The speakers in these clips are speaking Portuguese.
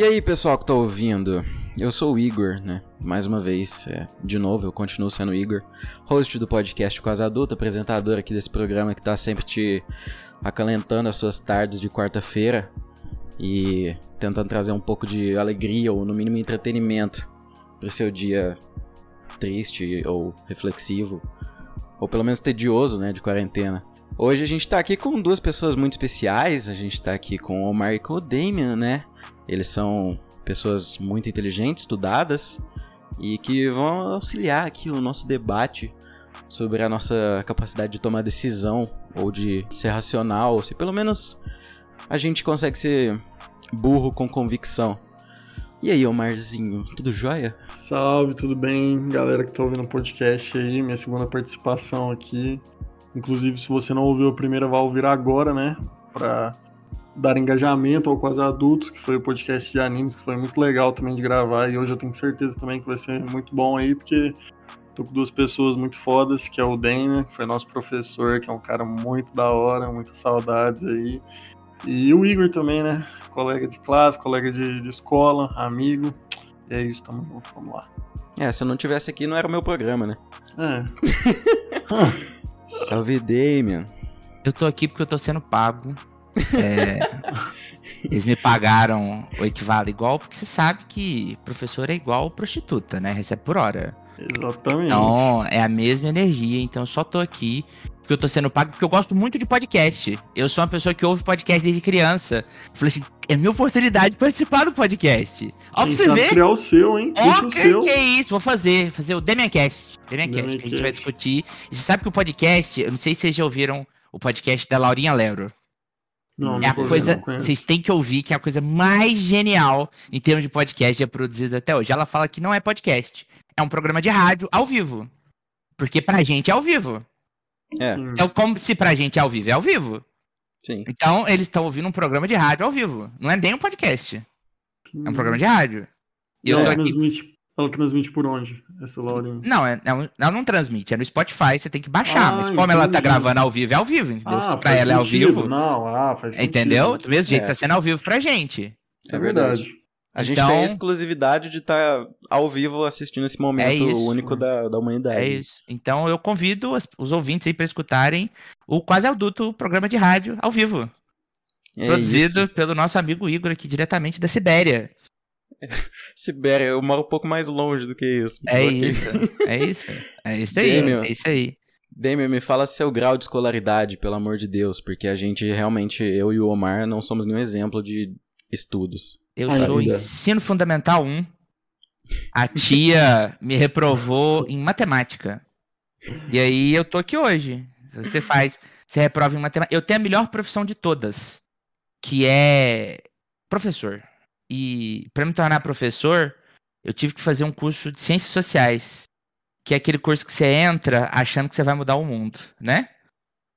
E aí, pessoal que tá ouvindo? Eu sou o Igor, né? Mais uma vez, é, de novo, eu continuo sendo o Igor, host do podcast Quase Adulto, apresentador aqui desse programa que tá sempre te acalentando as suas tardes de quarta-feira e tentando trazer um pouco de alegria ou, no mínimo, entretenimento pro seu dia triste ou reflexivo, ou pelo menos tedioso, né, de quarentena. Hoje a gente tá aqui com duas pessoas muito especiais, a gente tá aqui com o Omar e com o Damian, né? Eles são pessoas muito inteligentes, estudadas e que vão auxiliar aqui o nosso debate sobre a nossa capacidade de tomar decisão ou de ser racional, ou se pelo menos a gente consegue ser burro com convicção. E aí, Omarzinho, tudo jóia? Salve, tudo bem, galera que tá ouvindo o podcast aí, minha segunda participação aqui. Inclusive, se você não ouviu a primeira, vai ouvir agora, né? Pra dar engajamento ao Quase Adultos, que foi o podcast de animes, que foi muito legal também de gravar. E hoje eu tenho certeza também que vai ser muito bom aí, porque tô com duas pessoas muito fodas, que é o Damian, que foi nosso professor, que é um cara muito da hora, muitas saudades aí. E o Igor também, né? Colega de classe, colega de, de escola, amigo. E é isso, tamo junto, vamos lá. É, se eu não tivesse aqui, não era o meu programa, né? É. Salve, Damian. Eu tô aqui porque eu tô sendo pago. É, eles me pagaram o equivalente igual, porque você sabe que professor é igual prostituta, né? Recebe por hora. Exatamente. Então, é a mesma energia. Então, eu só tô aqui porque eu tô sendo pago, porque eu gosto muito de podcast. Eu sou uma pessoa que ouve podcast desde criança. Eu falei assim, é minha oportunidade de participar do podcast. Ó, pra você ver. criar o seu, hein? Ó, que, seu. que é isso? Vou fazer, fazer o Demiancast. Demiancast, que a gente vai discutir. E você sabe que o podcast, eu não sei se vocês já ouviram o podcast da Laurinha Lero. Não, É não a coisa, vocês têm que ouvir que é a coisa mais genial em termos de podcast já produzida até hoje. Ela fala que não é podcast, é um programa de rádio ao vivo. Porque pra gente é ao vivo. É. É como se pra gente é ao vivo, é ao vivo. sim. Então eles estão ouvindo um programa de rádio ao vivo. Não é nem um podcast, é um programa de rádio. E eu ela, tô aqui. Ela transmite por onde, essa Laurinha? Não, é, é um- ela não transmite, é no Spotify, você tem que baixar. Ah, mas como ela tá entendi. gravando ao vivo, é ao vivo, entendeu? se pra ela é ao vivo, Não, ah, faz sentido. entendeu? Do mesmo jeito É. tá sendo ao vivo pra gente. É verdade. A gente Então- tem a exclusividade de estar ao vivo assistindo esse momento É isso. único da, da humanidade. É isso. Então eu convido as- os ouvintes aí pra escutarem o Quase Adulto, o programa de rádio ao vivo. É produzido isso. pelo nosso amigo Igor aqui diretamente da Sibéria. Sibéria, eu moro um pouco mais longe do que isso. É isso. É isso. É isso aí. Damian. É isso aí. Damian, me fala seu grau de escolaridade, pelo amor de Deus, porque a gente realmente, eu e o Omar, não somos nenhum exemplo de estudos. Eu Ainda. sou ensino fundamental 1. A tia me reprovou em matemática. E aí eu tô aqui hoje. Você faz, você reprova em matemática. Eu tenho a melhor profissão de todas, que é professor. E para me tornar professor, eu tive que fazer um curso de ciências sociais, que é aquele curso que você entra achando que você vai mudar o mundo, né?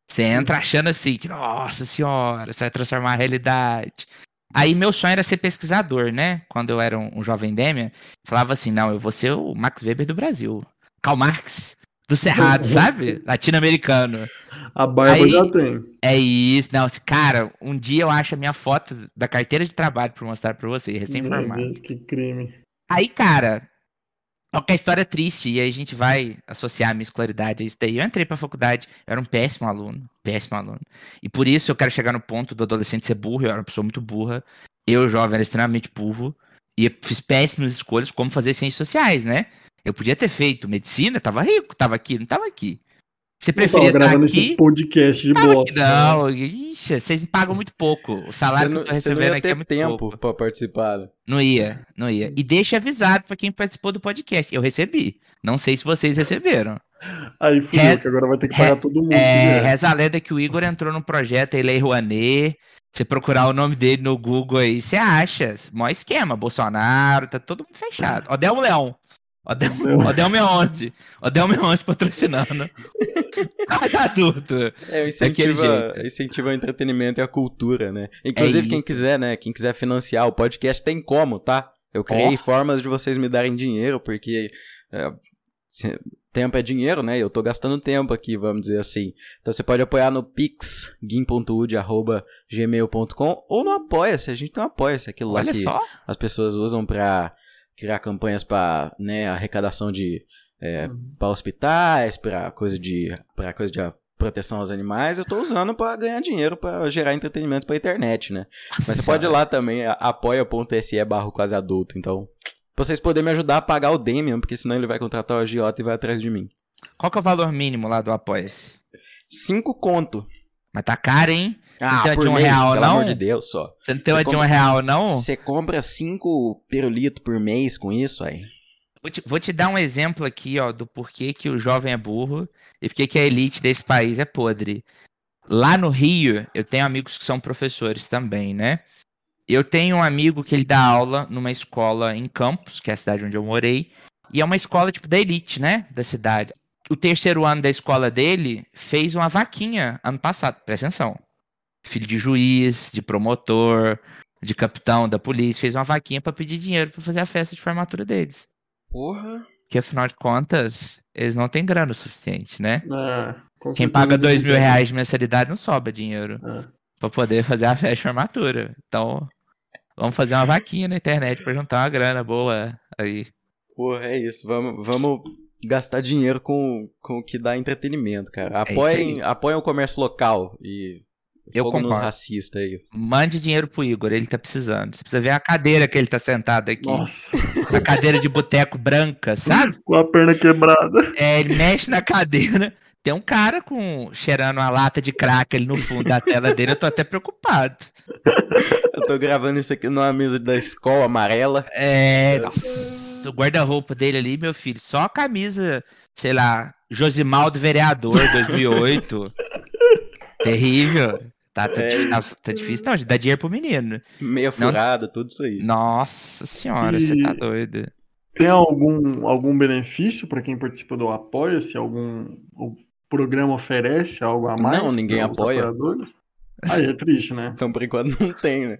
Você entra achando assim, que, nossa senhora, você vai transformar a realidade. Aí meu sonho era ser pesquisador, né? Quando eu era um, um jovem Demian, falava assim, não, eu vou ser o Max Weber do Brasil. Karl Marx do Cerrado, sabe? Latino-americano. A barba Aí- já tem. É isso, não, cara, um dia eu acho a minha foto da carteira de trabalho pra mostrar pra você, recém-formado. Que crime. Aí, cara, a história é triste, e aí a gente vai associar a minha escolaridade a isso daí. Eu entrei pra faculdade, eu era um péssimo aluno, péssimo aluno. E por isso eu quero chegar no ponto do adolescente ser burro, eu era uma pessoa muito burra. Eu, jovem, era extremamente burro. E eu fiz péssimas escolhas como fazer ciências sociais, né? Eu podia ter feito medicina, tava rico, tava aqui, não tava aqui. Você preferia estar gravando aqui? esse podcast de Tava bosta. aqui, não, ixi, vocês me pagam muito pouco. O salário não, que eu tô recebendo ia aqui é ter muito tempo pouco. pra participar. Não ia, não ia. E deixa avisado pra quem participou do podcast. Eu recebi. Não sei se vocês receberam. Aí fudeu, Re- que agora vai ter que pagar re- todo mundo. É, né? reza a lenda que o Igor entrou no projeto Lei Rouanet. Você procurar o nome dele no Google aí, você acha. Mó esquema. Bolsonaro, tá todo mundo fechado. Odelmo Leão. Odelmo 11. Odelmo 11 patrocinando. Cada adulto. É, incentiva, incentiva o entretenimento e a cultura, né? Inclusive, quem isso. quiser, né? Quem quiser financiar o podcast tem como, tá? Eu criei Ó. formas de vocês me darem dinheiro, porque é, tempo é dinheiro, né? Eu tô gastando tempo aqui, vamos dizer assim. Então você pode apoiar no pix, gmail.com ou no Apoia-se. A gente tem um Apoia-se, aquilo Olha lá que só. as pessoas usam pra criar campanhas pra, né, arrecadação de é, para hospitais, pra coisa de para coisa de proteção aos animais, eu tô usando pra ganhar dinheiro pra gerar entretenimento pra internet, né? Mas você pode ir lá também, apoia.se barra quase adulto, então pra vocês poderem me ajudar a pagar o Damian, porque senão ele vai contratar o agiota e vai atrás de mim. Qual que é o valor mínimo lá do Apoia-se? Cinco conto. Mas tá caro, hein? Ah, tem por de um mês, real, pelo não? amor de Deus, só. Você não tem uma de um real, não? Você compra cinco pirulitos por mês com isso aí. Vou te, vou te dar um exemplo aqui, ó, do porquê que o jovem é burro e porquê que a elite desse país é podre. Lá no Rio, eu tenho amigos que são professores também, né? Eu tenho um amigo que ele dá aula numa escola em Campos, que é a cidade onde eu morei, e é uma escola tipo da elite, né, da cidade. O terceiro ano da escola dele fez uma vaquinha ano passado, presta atenção. Filho de juiz, de promotor, de capitão da polícia, fez uma vaquinha pra pedir dinheiro pra fazer a festa de formatura deles. Porra. Porque afinal de contas, eles não têm grana o suficiente, né? É, com Quem paga dois mil reais de mensalidade não sobra dinheiro É. pra poder fazer a festa de formatura. Então, vamos fazer uma vaquinha na internet pra juntar uma grana boa aí. Porra, é isso. Vamos, vamos gastar dinheiro com, com o que dá entretenimento, cara. É Apoiem, aí. apoiem o comércio local e Eu fogo concordo. racistas aí. Mande dinheiro pro Igor, ele tá precisando. Você precisa ver a cadeira que ele tá sentado aqui. Nossa, A cadeira de boteco branca, sabe? com a perna quebrada. É, ele mexe na cadeira. Tem um cara com cheirando uma lata de crack ali no fundo da tela dele, eu tô até preocupado. Eu tô gravando isso aqui numa mesa da escola amarela. É, nossa, o guarda-roupa dele ali, meu filho, só a camisa, sei lá, Josimaldo Vereador 2008. Terrível. Tá, tá, É. di- tá- tá difícil, não, gente, dá dinheiro pro menino. Meia Não. furada, tudo isso aí. Nossa senhora, você tá E- doido. Tem algum, algum benefício para quem participa do Apoia-se? Algum o programa oferece algo a mais? Não, ninguém apoia. apoiadores? Aí é triste, né? Então, por enquanto, não tem, né?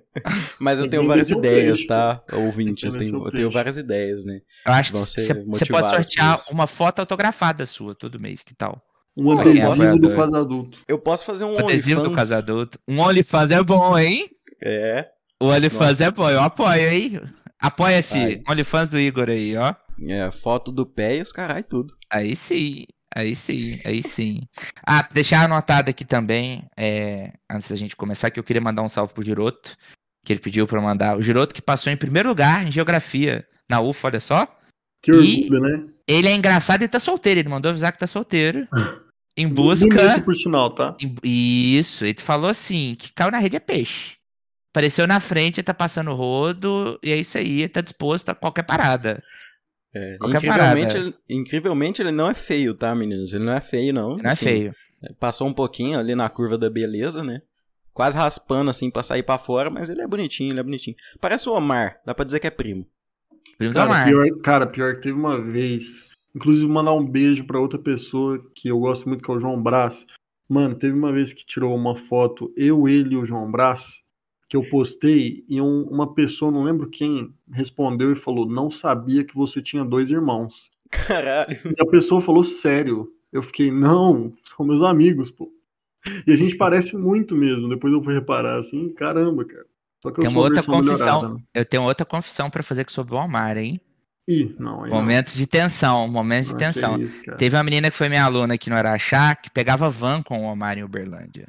Mas eu Tem tenho várias ideias, peixe. tá? Tem Ouvintes, seu eu tenho várias ideias, né? Eu acho que você pode sortear uma foto autografada sua todo mês, que tal? Um adesivo do quase adulto. Eu posso fazer um adesivo do OnlyFans. caso adulto. Um OnlyFans é bom, hein? É, O OnlyFans é bom, eu apoio, hein? Apoia-se, Vai. OnlyFans do Igor aí, ó. é, foto do pé e os carai tudo. Aí sim, aí sim, aí sim. Ah, deixar anotado aqui também, é, antes da gente começar, que eu queria mandar um salve pro Giroto, que ele pediu pra eu mandar. O Giroto que passou em primeiro lugar em geografia na UFA, olha só. Que E- orgulho, né? Ele é engraçado e tá solteiro, ele mandou avisar que tá solteiro. Em Bonito, busca. por sinal, tá? em- Isso, ele falou assim: que caiu na rede é peixe. Apareceu na frente, tá passando rodo, e é isso aí, tá disposto a qualquer parada. É, Qualquer incrivelmente, parada. ele, incrivelmente, ele não é feio, tá, meninos? Ele não é feio, não. Não é Assim, feio. Passou um pouquinho ali na curva da beleza, né? Quase raspando, assim, pra sair pra fora, mas ele é bonitinho, ele é bonitinho. Parece o Omar, dá pra dizer que é primo. Cara Omar. pior, cara, pior que teve uma vez. Inclusive, mandar um beijo pra outra pessoa que eu gosto muito, que é o João Brás. Mano, teve uma vez que tirou uma foto, eu, ele e o João Brás, que eu postei, e um- uma pessoa, não lembro quem, respondeu e falou: Não sabia que você tinha dois irmãos. Caralho. E a pessoa falou sério. Eu fiquei, não, são meus amigos, pô. E a gente parece muito mesmo. Depois eu fui reparar assim, caramba, cara. Só que eu sou uma a outra confissão. melhorada, né? Eu tenho outra confissão pra fazer sobre o Omar, hein? Ih, não, aí não. Momentos de tensão, momentos de Não, que tensão. isso. Teve uma menina que foi minha aluna aqui no Araxá, que pegava van com o Omar em Uberlândia.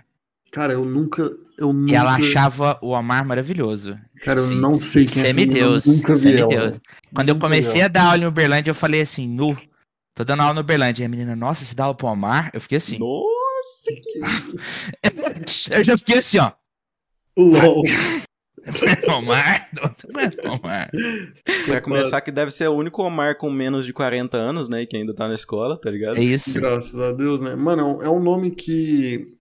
Cara, eu nunca. Eu nunca E ela achava o Omar maravilhoso. Cara, eu Assim, não sei quem é eu Semideus. nunca vi ela. Semideus. Quando eu Nunca vi comecei a dar aula em Uberlândia, eu falei assim, nu. Tô dando aula no Uberlândia. E a menina, nossa, você dá aula pro Omar? Eu fiquei assim. Nossa, que eu já fiquei assim, ó. LOL. Omar? Omar. Pra começar, que deve ser o único Omar com menos de 40 anos, né? E que ainda tá na escola, tá ligado? É isso. Graças a Deus, né? Mano, é um nome que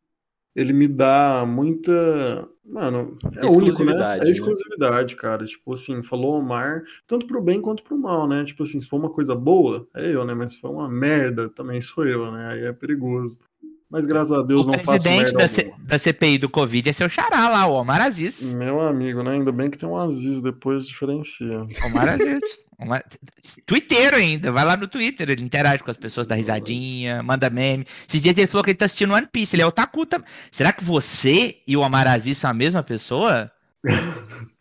ele me dá muita. Mano, é Exclusividade, único, né? né? É exclusividade, cara. Tipo assim, falou Omar, tanto pro bem quanto pro mal, né? Tipo assim, se for uma coisa boa, é eu, né? Mas se for uma merda, também sou eu, né? Aí é perigoso. Mas graças a Deus O não faço presidente merda da, C- alguma. da CPI do Covid é seu xará lá, o Omar Aziz. Meu amigo, né? Ainda bem que tem um Aziz depois diferencia. Omar Aziz. Uma... Twitter ainda, vai lá no Twitter, ele interage com as pessoas, dá risadinha, manda meme. Esses dias ele falou que ele tá assistindo One Piece, ele é otaku também. Será que você e o Amarazi são a mesma pessoa?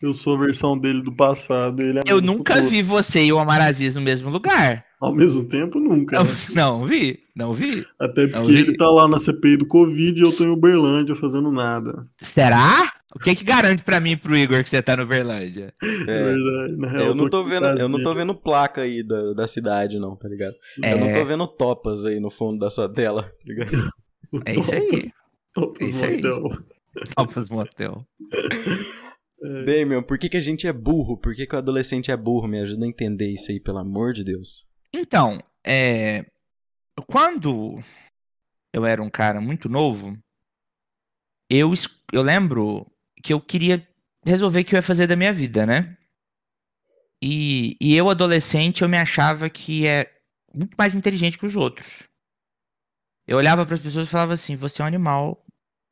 Eu sou a versão dele do passado. Ele é Eu nunca futuro. vi você e o Amaraziz no mesmo lugar. Ao mesmo tempo, nunca. Não, né? não vi, não vi. Até porque ele tá lá na CPI do Covid e eu tô em Uberlândia fazendo nada. Será? O que que garante para mim e pro Igor que você tá no Uberlândia? É, verdade. Real, eu não tô vendo, eu não tô vendo placa aí da, da cidade não, tá ligado? É... Eu não tô vendo topas aí no fundo da sua tela, tá ligado? é isso aí. Topas é isso Motel. Aí. Topas Motel. É. Damian, por que, que a gente é burro? Por que, que o adolescente é burro? Me ajuda a entender isso aí, pelo amor de Deus. Então, é... quando eu era um cara muito novo, eu, eu lembro que eu queria resolver o que eu ia fazer da minha vida, né? E, e eu, adolescente, eu me achava que é muito mais inteligente que os outros. Eu olhava para as pessoas e falava assim: você é um animal,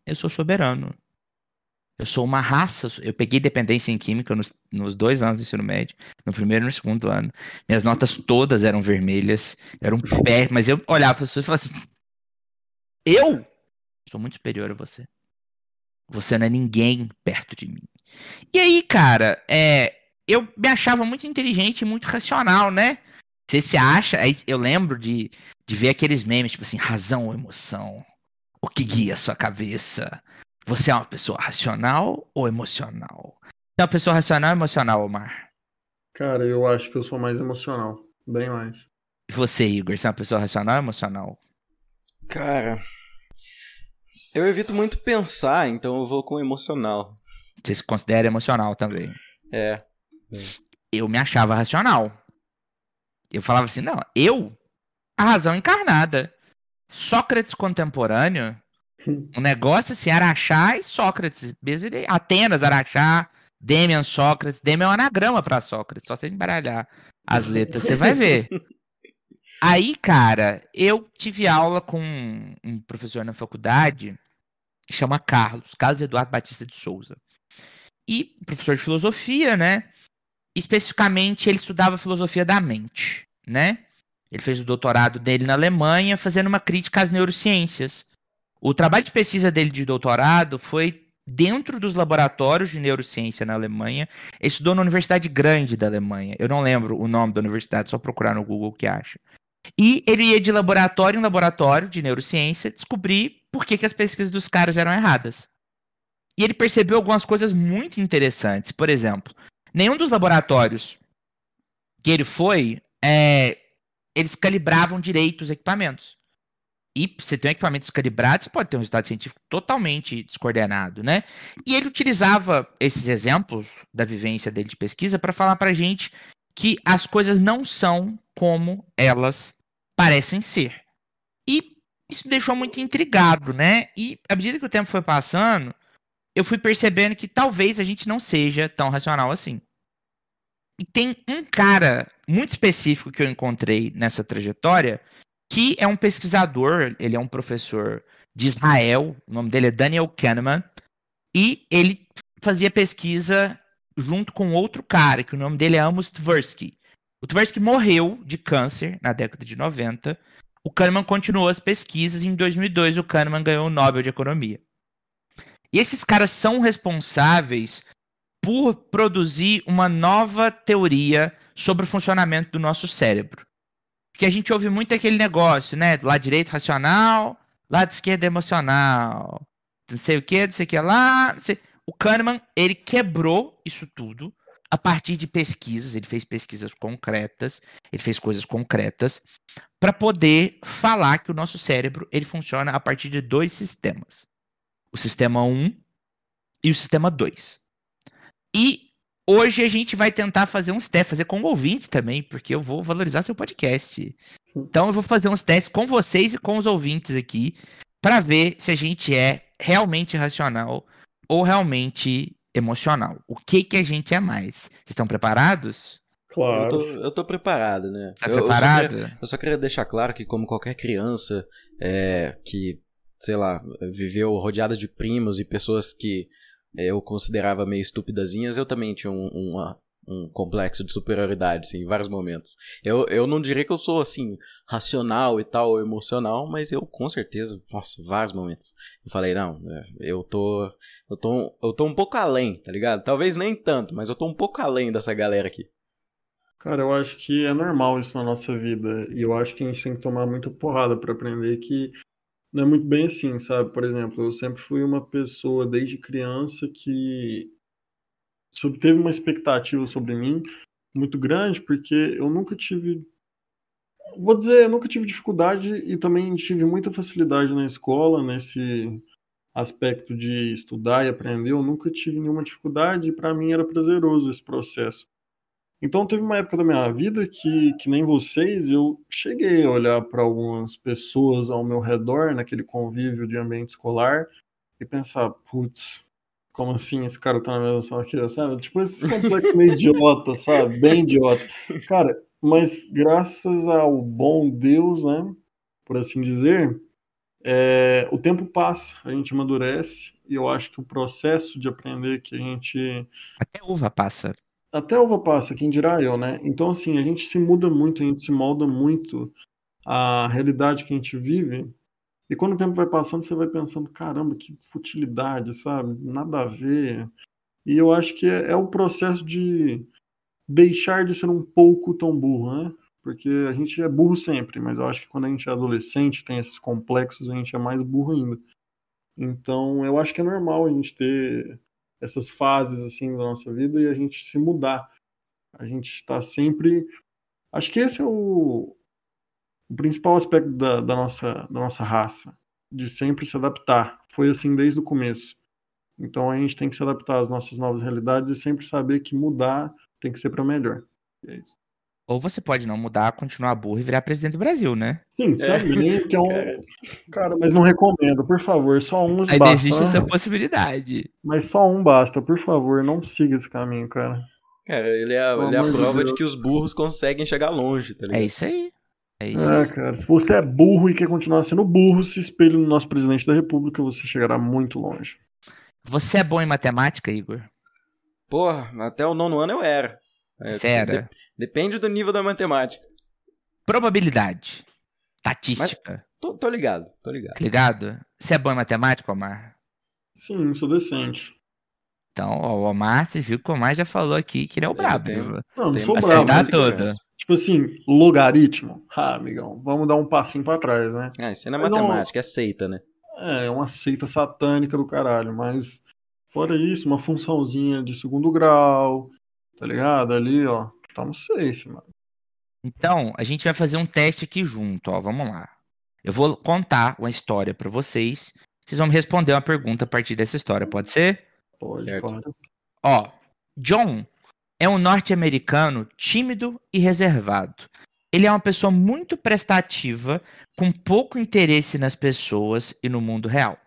eu sou soberano. Eu sou uma raça. Eu peguei dependência em química nos, nos, dois anos do ensino médio, no primeiro e no segundo ano. Minhas notas todas eram vermelhas, eram pé, mas eu olhava para as pessoas e falava assim: Eu sou muito superior a você. Você não é ninguém perto de mim. E aí, cara, é, eu me achava muito inteligente e muito racional, né? Você se acha. Eu lembro de, de ver aqueles memes, tipo assim, razão ou emoção? O que guia a sua cabeça? Você é uma pessoa racional ou emocional? Você é uma pessoa racional ou emocional, Omar? Cara, eu acho que eu sou mais emocional. Bem mais. E você, Igor? Você é uma pessoa racional ou emocional? Cara. Eu evito muito pensar, então eu vou com emocional. Você se considera emocional também? É. Eu me achava racional. Eu falava assim, não, eu, a razão encarnada. Sócrates contemporâneo o negócio assim, Araxá e Sócrates. Atenas, Araxá, Demian, Sócrates. Demian é um anagrama para Sócrates. Só você embaralhar as letras, você vai ver. Aí, cara, eu tive aula com um professor na faculdade que chama Carlos, Carlos Eduardo Batista de Souza. E professor de filosofia, né? Especificamente, ele estudava filosofia da mente, né? Ele fez o doutorado dele na Alemanha, fazendo uma crítica às neurociências. O trabalho de pesquisa dele de doutorado foi dentro dos laboratórios de neurociência na Alemanha. Ele estudou na Universidade Grande da Alemanha. Eu não lembro o nome da universidade, só procurar no Google que acha. E ele ia de laboratório em laboratório de neurociência descobrir por que, que as pesquisas dos caras eram erradas. E ele percebeu algumas coisas muito interessantes. Por exemplo, nenhum dos laboratórios que ele foi, é, eles calibravam direito os equipamentos e você tem um equipamento descalibrado, você pode ter um resultado científico totalmente descoordenado, né? E ele utilizava esses exemplos da vivência dele de pesquisa para falar para gente que as coisas não são como elas parecem ser. E isso me deixou muito intrigado, né? E à medida que o tempo foi passando, eu fui percebendo que talvez a gente não seja tão racional assim. E tem um cara muito específico que eu encontrei nessa trajetória que é um pesquisador, ele é um professor de Israel, o nome dele é Daniel Kahneman, e ele fazia pesquisa junto com outro cara, que o nome dele é Amos Tversky. O Tversky morreu de câncer na década de 90. O Kahneman continuou as pesquisas e em 2002 o Kahneman ganhou o Nobel de Economia. E esses caras são responsáveis por produzir uma nova teoria sobre o funcionamento do nosso cérebro. Porque a gente ouve muito aquele negócio, né? Do lado direito racional, lado esquerdo emocional. Não sei o que, não sei o que lá. O Kahneman, ele quebrou isso tudo a partir de pesquisas. Ele fez pesquisas concretas, ele fez coisas concretas para poder falar que o nosso cérebro ele funciona a partir de dois sistemas. O sistema 1 e o sistema 2. E Hoje a gente vai tentar fazer uns testes, fazer com o ouvinte também, porque eu vou valorizar seu podcast. Então eu vou fazer uns testes com vocês e com os ouvintes aqui para ver se a gente é realmente racional ou realmente emocional. O que que a gente é mais? Vocês estão preparados? Claro. Eu tô, eu tô preparado, né? Tá eu, preparado? Eu só, queria, eu só, queria, deixar claro que, como qualquer criança é, que, sei lá, viveu rodeada de primos e pessoas que eu considerava meio estupidazinhas, eu também tinha um, um complexo de superioridade, assim, em vários momentos. Eu, eu não diria que eu sou, assim, racional e tal, emocional, mas eu, com certeza, nossa, vários momentos. Eu falei, não, é, eu tô, eu tô, eu tô um pouco além, tá ligado? Talvez nem tanto, mas eu tô um pouco além dessa galera aqui. Cara, eu acho que é normal isso na nossa vida, e eu acho que a gente tem que tomar muita porrada para aprender que não é muito bem assim, sabe? Por exemplo, eu sempre fui uma pessoa desde criança que teve uma expectativa sobre mim muito grande, porque eu nunca tive. Vou dizer, eu nunca tive dificuldade e também tive muita facilidade na escola, nesse aspecto de estudar e aprender. Eu nunca tive nenhuma dificuldade e para mim era prazeroso esse processo. Então teve uma época da minha vida que, que nem vocês, eu cheguei a olhar para algumas pessoas ao meu redor, naquele convívio de ambiente escolar, e pensar, putz, como assim esse cara tá na mesma sala que eu, sabe? Tipo, esse complexo meio idiota, sabe? Bem idiota. Cara, mas graças ao bom Deus, né? Por assim dizer, é, o tempo passa, a gente amadurece, e eu acho que o processo de aprender que a gente. Até uva passa. Até uva passa, quem dirá eu, né? Então, assim, a gente se muda muito, a gente se molda muito a realidade que a gente vive. E quando o tempo vai passando, você vai pensando, caramba, que futilidade, sabe? Nada a ver. E eu acho que é, é o processo de deixar de ser um pouco tão burro, né? Porque a gente é burro sempre, mas eu acho que quando a gente é adolescente, tem esses complexos, a gente é mais burro ainda. Então, eu acho que é normal a gente ter essas fases assim da nossa vida e a gente se mudar. A gente está sempre. Acho que esse é o, o principal aspecto da, da, nossa, da nossa raça, de sempre se adaptar. Foi assim desde o começo. Então a gente tem que se adaptar às nossas novas realidades e sempre saber que mudar tem que ser para melhor. É isso. Ou você pode não mudar, continuar burro e virar presidente do Brasil, né? Sim, também, é. que é um... Cara, mas não recomendo, por favor, só um Aí basta. existe essa possibilidade. Mas só um basta, por favor, não siga esse caminho, cara. Cara, ele é, ele é a prova de, de, que os burros conseguem chegar longe, tá ligado? É isso aí. É isso é, cara, se você é burro e quer continuar sendo burro, se espelhe no nosso presidente da república, você chegará muito longe. Você é bom em matemática, Igor? Porra, até o nono ano eu era. É, Sério? De, depende do nível da matemática. Probabilidade. Estatística. Tô, tô, ligado, tô ligado. Ligado? Você é bom em matemática, Omar? Sim, sou decente. Então, ó, o Omar, você viu que o Omar já falou aqui que ele é o brabo. Tenho, não, não sou brabo. Tudo. Tipo assim, logaritmo. Ah, amigão, vamos dar um passinho pra trás, né? Ah, isso não é matemática, não... é seita, né? É, é uma seita satânica do caralho, mas fora isso, uma funçãozinha de segundo grau, Tá ligado? Ali, ó. Tamo safe, mano. Então, a gente vai fazer um teste aqui junto, ó. Vamos lá. Eu vou contar uma história para vocês. Vocês vão me responder uma pergunta a partir dessa história, pode ser? Pode, certo. pode. Ó, John é um norte-americano tímido e reservado. Ele é uma pessoa muito prestativa, com pouco interesse nas pessoas e no mundo real.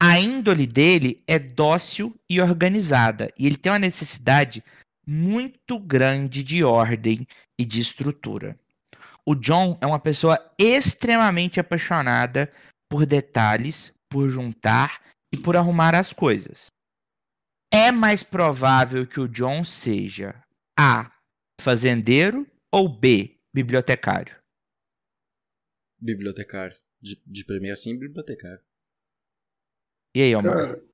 A índole dele é dócil e organizada, e ele tem uma necessidade muito grande de ordem e de estrutura. O John é uma pessoa extremamente apaixonada por detalhes, por juntar e por arrumar as coisas. É mais provável que o John seja A. fazendeiro ou B. bibliotecário? Bibliotecário. De, de primeiro assim, bibliotecário. E aí, Omar? Cara,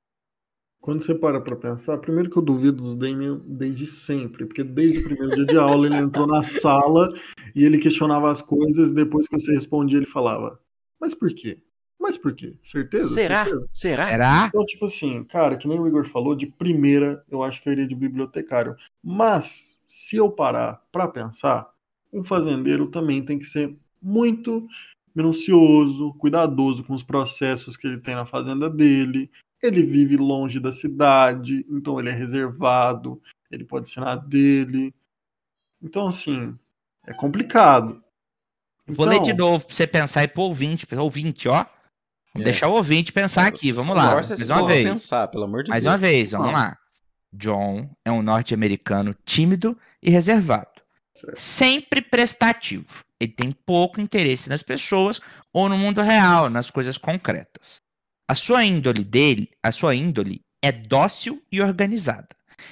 quando você para pra pensar, primeiro que eu duvido do Damien desde sempre, porque desde o primeiro dia de aula ele entrou na sala e ele questionava as coisas e depois que você respondia ele falava, mas por quê? Mas por quê? Certeza? Será? Certeza? Será? Será? Então, tipo assim, cara, que nem o Igor falou, de primeira eu acho que eu iria de bibliotecário. Mas, se eu parar pra pensar, um fazendeiro também tem que ser muito minucioso, cuidadoso com os processos que ele tem na fazenda dele, ele vive longe da cidade, então ele é reservado, ele pode ser na dele. Então, assim, é complicado. Então, Vou ler de então novo pra você pensar e pro ouvinte, ouvinte, ó. É. deixar o ouvinte pensar aqui, vamos lá. mais uma vez. pensar, pelo amor de mais Deus. uma vez, vamos lá. John é um norte-americano tímido e reservado. Certo. Sempre prestativo. Ele tem pouco interesse nas pessoas ou no mundo real, nas coisas concretas. A sua índole dele, a sua índole é dócil e organizada.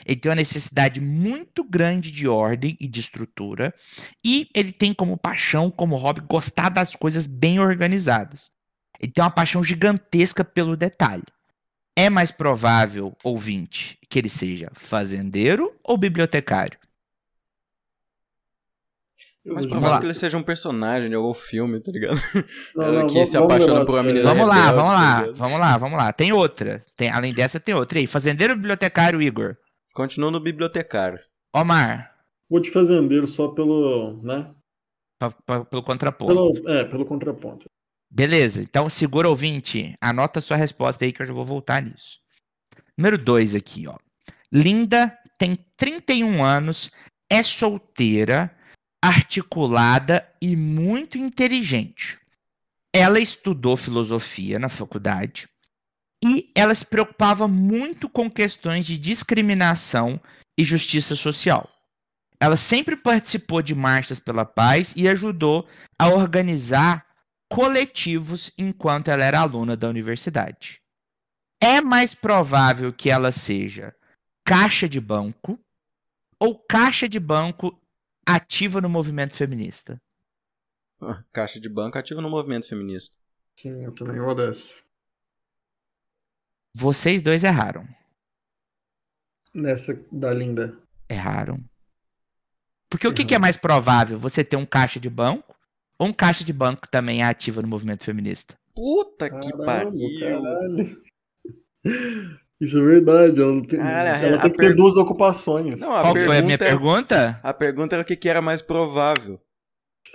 Ele tem uma necessidade muito grande de ordem e de estrutura. E ele tem como paixão, como hobby, gostar das coisas bem organizadas. Ele tem uma paixão gigantesca pelo detalhe. É mais provável, ouvinte, que ele seja fazendeiro ou bibliotecário? Mas Eu- provável que ele seja um personagem de algum filme, tá ligado? Não, não, que vamos- se apaixona por uma menina Vamos lá, rebelde, vamos tá lá, ligado? vamos lá, vamos lá. Tem outra. Tem, além dessa, tem outra. E aí, fazendeiro ou bibliotecário, Igor? Continua no bibliotecário. Omar, Vou de fazendeiro só pelo, né? pa- pa- pelo contraponto. Pelo, é, pelo contraponto. Beleza, então segura ouvinte, anota a sua resposta aí que eu já vou voltar nisso. Número 2 aqui, ó. Linda tem 31 anos, é solteira, articulada e muito inteligente. Ela estudou filosofia na faculdade e ela se preocupava muito com questões de discriminação e justiça social. Ela sempre participou de marchas pela paz e ajudou a organizar coletivos enquanto ela era aluna da universidade. É mais provável que ela seja caixa de banco ou caixa de banco ativa no movimento feminista. Ah, Caixa de banco ativa no movimento feminista. Sim, eu também vou dessa. Vocês dois erraram. Nessa da linda. Erraram. Porque o que, que é mais provável? Você ter um caixa de banco ou um caixa de banco que também é ativa no movimento feminista? Puta que Caramba, pariu. caralho. Isso é verdade. Ela tem, Cara, ela a tem que ter per- duas ocupações. Não, a Qual que foi a minha pergunta é- pergunta? A pergunta era o que, que era mais provável.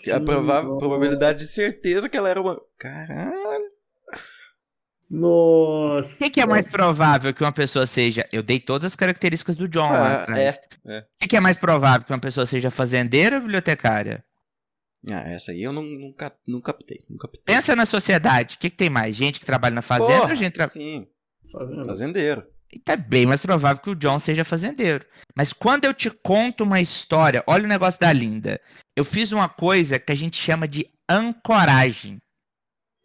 a Sim, provável, nossa. probabilidade de certeza que ela era uma. Caralho. Nossa. O que, que é mais provável que uma pessoa seja. Eu dei todas as características do John lá Ah, atrás. é, é. O que, que é mais provável que uma pessoa seja fazendeira ou bibliotecária? Ah, essa aí eu não, nunca, nunca captei. Nunca captei. Pensa na sociedade. O que, que tem mais? Gente que trabalha na fazenda Porra, ou gente tra... Sim, Fazendo. fazendeiro. Então é bem mais provável que o John seja fazendeiro. Mas quando eu te conto uma história, olha o negócio da Linda. Eu fiz uma coisa que a gente chama de ancoragem.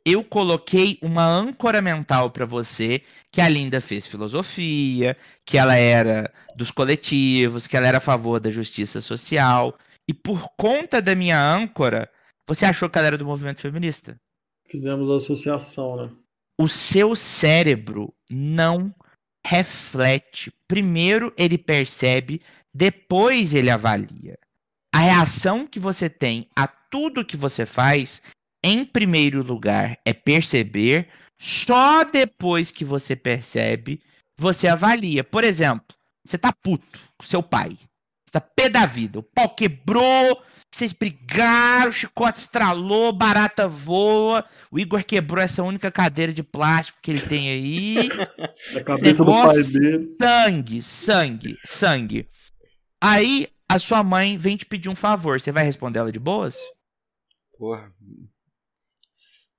Eu coloquei uma âncora mental pra você que a Linda fez filosofia, que ela era dos coletivos, que ela era a favor da justiça social. E por conta da minha âncora, você achou que ela era do movimento feminista? Fizemos a associação, né? O seu cérebro não reflete. Primeiro ele percebe, depois ele avalia. A reação que você tem a tudo que você faz, em primeiro lugar, é perceber. Só depois que você percebe, você avalia. Por exemplo, você tá puto com seu pai. Você tá pé da vida. O pau quebrou, vocês brigaram, o chicote estralou, barata voa. O Igor quebrou essa única cadeira de plástico que ele tem aí. A cabeça do pai Negócio- dele. sangue, sangue, sangue. Aí a sua mãe vem te pedir um favor. Você vai responder ela de boas? Porra.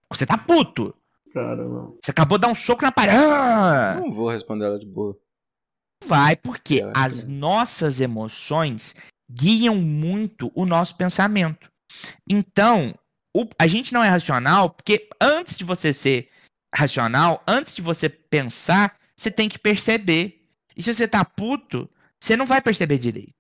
Você tá puto. Cara, não. Você acabou de dar um soco na parede. Ah! Não vou responder ela de boa. Vai, porque as nossas emoções guiam muito o nosso pensamento. Então, o- a gente não é racional, porque antes de você ser racional, antes de você pensar, você tem que perceber. E se você tá puto, você não vai perceber direito.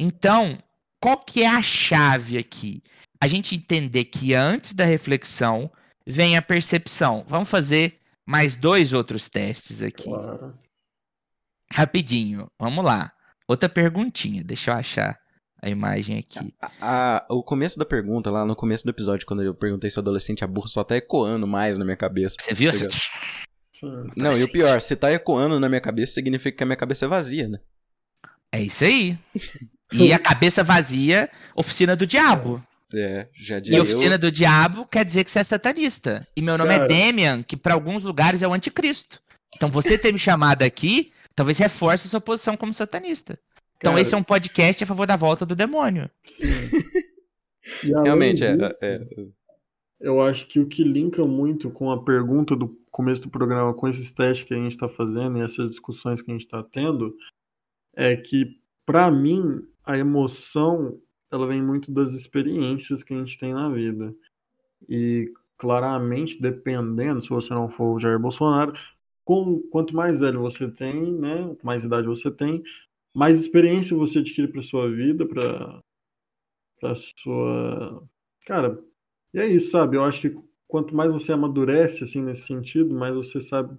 Então, qual que é a chave aqui? A gente entender que antes da reflexão vem a percepção. Vamos fazer mais dois outros testes aqui. Rapidinho, vamos lá. Outra perguntinha, deixa eu achar a imagem aqui. A- o começo da pergunta, lá no começo do episódio, quando eu perguntei se o adolescente é burro, só tá ecoando mais na minha cabeça. Você viu? Sim. Não, e o pior, se tá ecoando na minha cabeça, significa que a minha cabeça é vazia, né? É isso aí. E a cabeça vazia, oficina do diabo. É, já E diria oficina eu. do diabo quer dizer que você é satanista. E meu nome Cara. é Demian, que para alguns lugares é o anticristo. Então você ter me chamado aqui, talvez reforce a sua posição como satanista. Então Cara, esse é um podcast a favor da volta do demônio. sim. Realmente, é, disso, é, Eu acho que o que linka muito com a pergunta do começo do programa, com esses testes que a gente está fazendo e essas discussões que a gente está tendo, é que, para mim, a emoção ela vem muito das experiências que a gente tem na vida. E, claramente, dependendo, se você não for o Jair Bolsonaro, com, quanto mais velho você tem, né? Mais idade você tem, mais experiência você adquire para sua vida, para para sua, cara. E é isso, sabe? Eu acho que quanto mais você amadurece assim nesse sentido, mais você sabe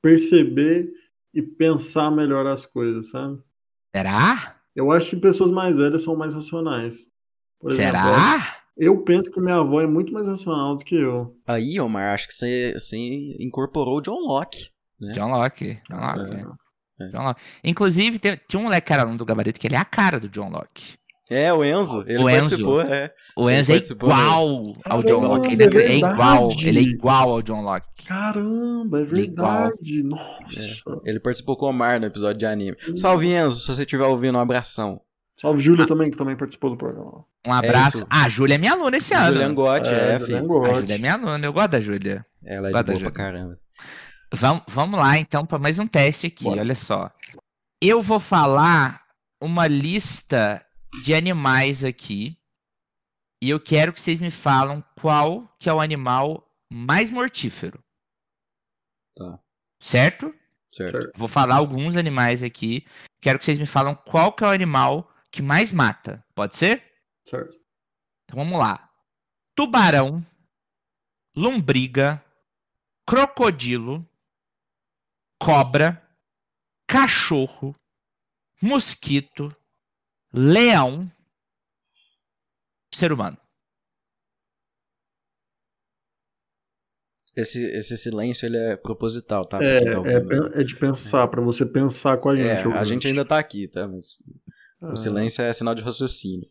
perceber e pensar melhor as coisas, sabe? Será? Eu acho que pessoas mais velhas são mais racionais. Por Será? Exemplo, eu penso que minha avó é muito mais racional do que eu. Aí, Omar, acho que você, você incorporou o John Locke. Né? John Locke. John Locke. É. John Locke. Inclusive, tem- tinha um moleque que era aluno do gabarito que ele é a cara do John Locke. É, o Enzo. Ele O Enzo. participou, é. O Enzo é igual ao John Caramba, Locke. Ele é, é é igual. Ele é igual ao John Locke. Caramba, é Ele é igual. verdade. Nossa. Ele participou com o Omar no episódio de anime. Salve, Enzo, se você estiver ouvindo, um abração. Salve Júlia também, que também participou do programa. Um abraço. isso. ah, a Júlia é minha aluna esse ano. Julian Gotti, é, É, filho. A. Júlia é minha aluna. Eu gosto da Júlia. Ela é de Guarda, boa pra caramba. Vamos, vamos lá, então, para mais um teste aqui. Bora. Olha só. Eu vou falar uma lista de animais aqui. E eu quero que vocês me falam qual que é o animal mais mortífero. Tá. Certo? Certo. Certo. Vou falar alguns animais aqui. Quero que vocês me falam qual que é o animal que mais mata. Pode ser? Certo. Então vamos lá. Tubarão, lombriga, crocodilo, cobra, cachorro, mosquito, leão, ser humano. Esse, esse silêncio, ele é proposital, tá? É, tá é, é de pensar, pra você pensar com a gente. É, a gente ainda tá aqui, tá? Mas Ah, o silêncio é sinal de raciocínio.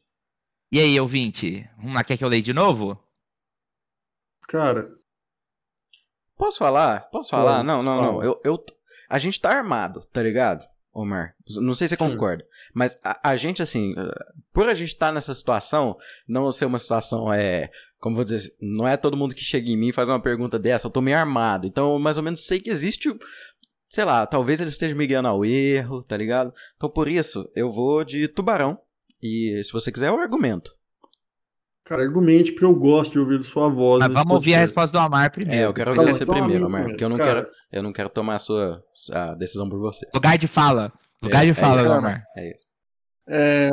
E aí, ouvinte? Vamos lá, quer que eu leia de novo? Cara, Posso falar? Posso falar? Pode, não, não, não. Eu, eu, a gente tá armado, tá ligado? Omar. Não sei se você Sim. concorda. Mas a, a gente, assim, eh, por a gente estar nessa situação, não ser uma situação, é. Como vou dizer, não é todo mundo que chega em mim e faz uma pergunta dessa, eu tô meio armado. Então, eu mais ou menos sei que existe. Sei lá, talvez ele esteja me guiando ao erro, tá ligado? Então, por isso, eu vou de tubarão. E se você quiser, eu argumento. Cara, argumente, porque eu gosto de ouvir sua voz. Mas vamos ouvir a resposta do Amar primeiro. É, eu quero depois ouvir você- primeiro, Omar, porque eu não Cara, quero, eu não quero tomar a sua a decisão por você. Lugar de fala. Lugar É, de é fala, isso. Amar. É isso. É,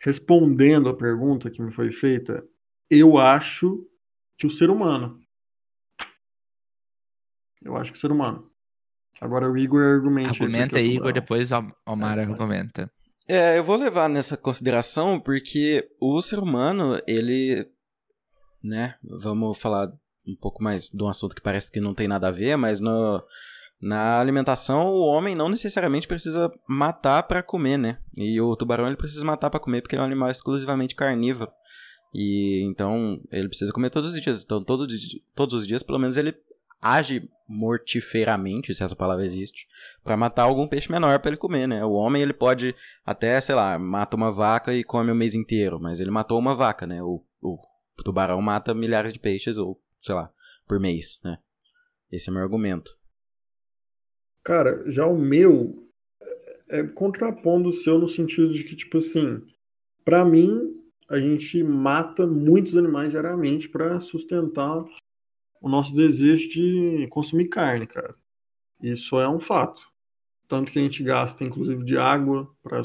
respondendo a pergunta que me foi feita, eu acho que o ser humano. Eu acho que o ser humano. Agora o Igor argumente. Argumenta porque aí, eu tô Igor, depois o Omar É, argumenta. É, eu vou levar nessa consideração porque o ser humano, ele, né, vamos falar um pouco mais de um assunto que parece que não tem nada a ver, mas no, na alimentação o homem não necessariamente precisa matar para comer, né? E o tubarão ele precisa matar para comer porque ele é um animal exclusivamente carnívoro. E então ele precisa comer todos os dias. Então di- todos os dias, pelo menos ele age mortiferamente, se essa palavra existe, para matar algum peixe menor para ele comer, né? O homem ele pode até, sei lá, mata uma vaca e come o mês inteiro, mas ele matou uma vaca, né? O, o tubarão mata milhares de peixes ou, sei lá, por mês, né? Esse é meu argumento. Cara, já o meu é contrapondo o seu no sentido de que, tipo assim, pra mim, a gente mata muitos animais diariamente pra sustentar o nosso desejo de consumir carne, cara. Isso é um fato. Tanto que a gente gasta, inclusive, de água para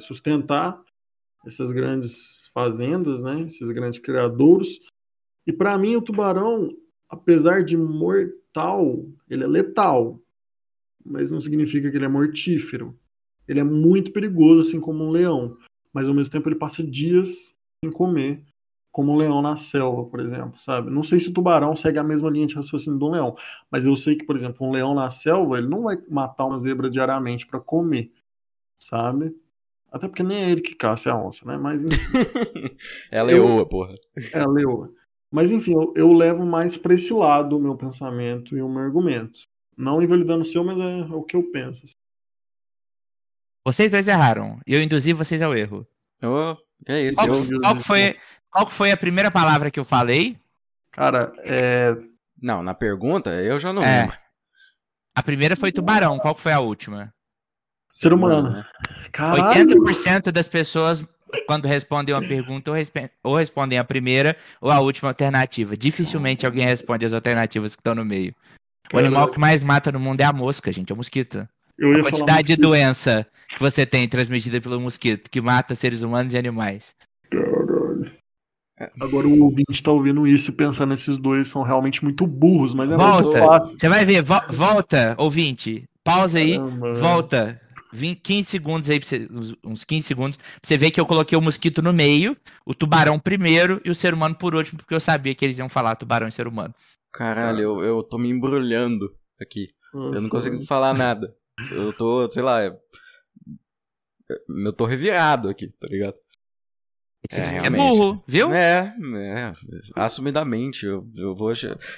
sustentar essas grandes fazendas, né? Esses grandes criadouros. E pra mim, o tubarão, apesar de mortal, ele é letal mas não significa que ele é mortífero. Ele é muito perigoso, assim como um leão, mas ao mesmo tempo ele passa dias sem comer, como um leão na selva, por exemplo, sabe? Não sei se o tubarão segue a mesma linha de raciocínio do leão, mas eu sei que, por exemplo, um leão na selva, ele não vai matar uma zebra diariamente para comer, sabe? Até porque nem é ele que caça a onça, né? Mas enfim, é a leoa, porra. é a leoa. Mas enfim, eu, eu levo mais para esse lado o meu pensamento e o meu argumento. Não invalidando o seu, mas é o que eu penso. assim. Vocês dois erraram. E eu induzi vocês ao erro. Que é isso? Qual, Eu... qual que foi, qual que foi a primeira palavra que eu falei? Cara, é, Não, na pergunta eu já não É. lembro. A primeira foi tubarão. Qual foi a última? ser humano. né? Caralho! 80% das pessoas, quando respondem uma pergunta, ou, respe- ou respondem a primeira ou a última alternativa. Dificilmente alguém responde as alternativas que estão no meio. O animal que mais mata no mundo é a mosca, gente, é o mosquito. Eu ia A falar quantidade de doença que você tem transmitida pelo mosquito, que mata seres humanos e animais. Caralho. Agora o ouvinte tá ouvindo isso e pensando nesses dois são realmente muito burros, mas é muito Volta. fácil. Você vai ver, vo- volta, ouvinte. Pausa aí, Caramba, volta. 20, 15 segundos aí, pra você, uns- uns 15 segundos, pra você ver que eu coloquei o mosquito no meio, o tubarão primeiro e o ser humano por último, porque eu sabia que eles iam falar tubarão e ser humano. Caralho, eu, eu tô me embrulhando aqui. Eu não Nossa, consigo falar nada. Eu tô, sei lá. é- Eu tô revirado aqui, tá ligado? Você É, é, burro, viu? É, é, assumidamente. Eu, eu vou.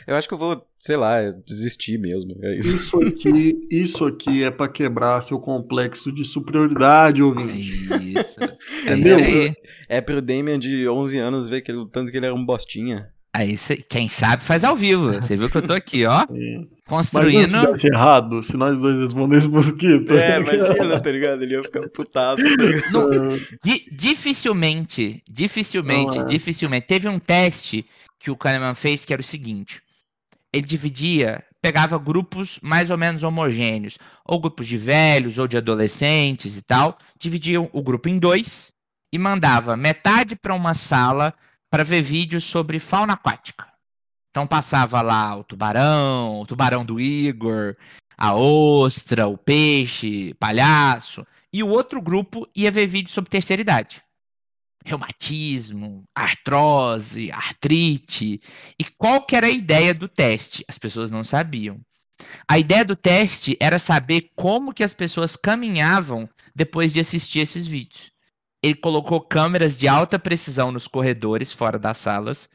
Eu acho que eu vou, sei lá, desistir mesmo. É isso. Isso aqui, isso aqui é pra quebrar seu complexo de superioridade, É ouvinte. isso. É isso aí. É pro Damian de 11 anos ver que, o tanto que ele era um bostinha. É aí. Quem sabe faz ao vivo. Você viu que eu tô aqui, ó, Mas construindo. se desse errado, se nós dois respondêssemos mosquito. É, imagina, tá ligado? Ele ia ficar putaço. Tá? Não, di- dificilmente, dificilmente, é. dificilmente. Teve um teste que o Kahneman fez que era o seguinte: ele dividia, pegava grupos mais ou menos homogêneos, ou grupos de velhos ou de adolescentes e tal, dividiam o grupo em dois e mandava metade para uma sala para ver vídeos sobre fauna aquática. Então passava lá o tubarão, o tubarão do Igor, a ostra, o peixe, palhaço. E o outro grupo ia ver vídeos sobre terceira idade. Reumatismo, artrose, artrite. E qual que era a ideia do teste? As pessoas não sabiam. A ideia do teste era saber como que as pessoas caminhavam depois de assistir esses vídeos. Ele colocou câmeras de alta precisão nos corredores fora das salas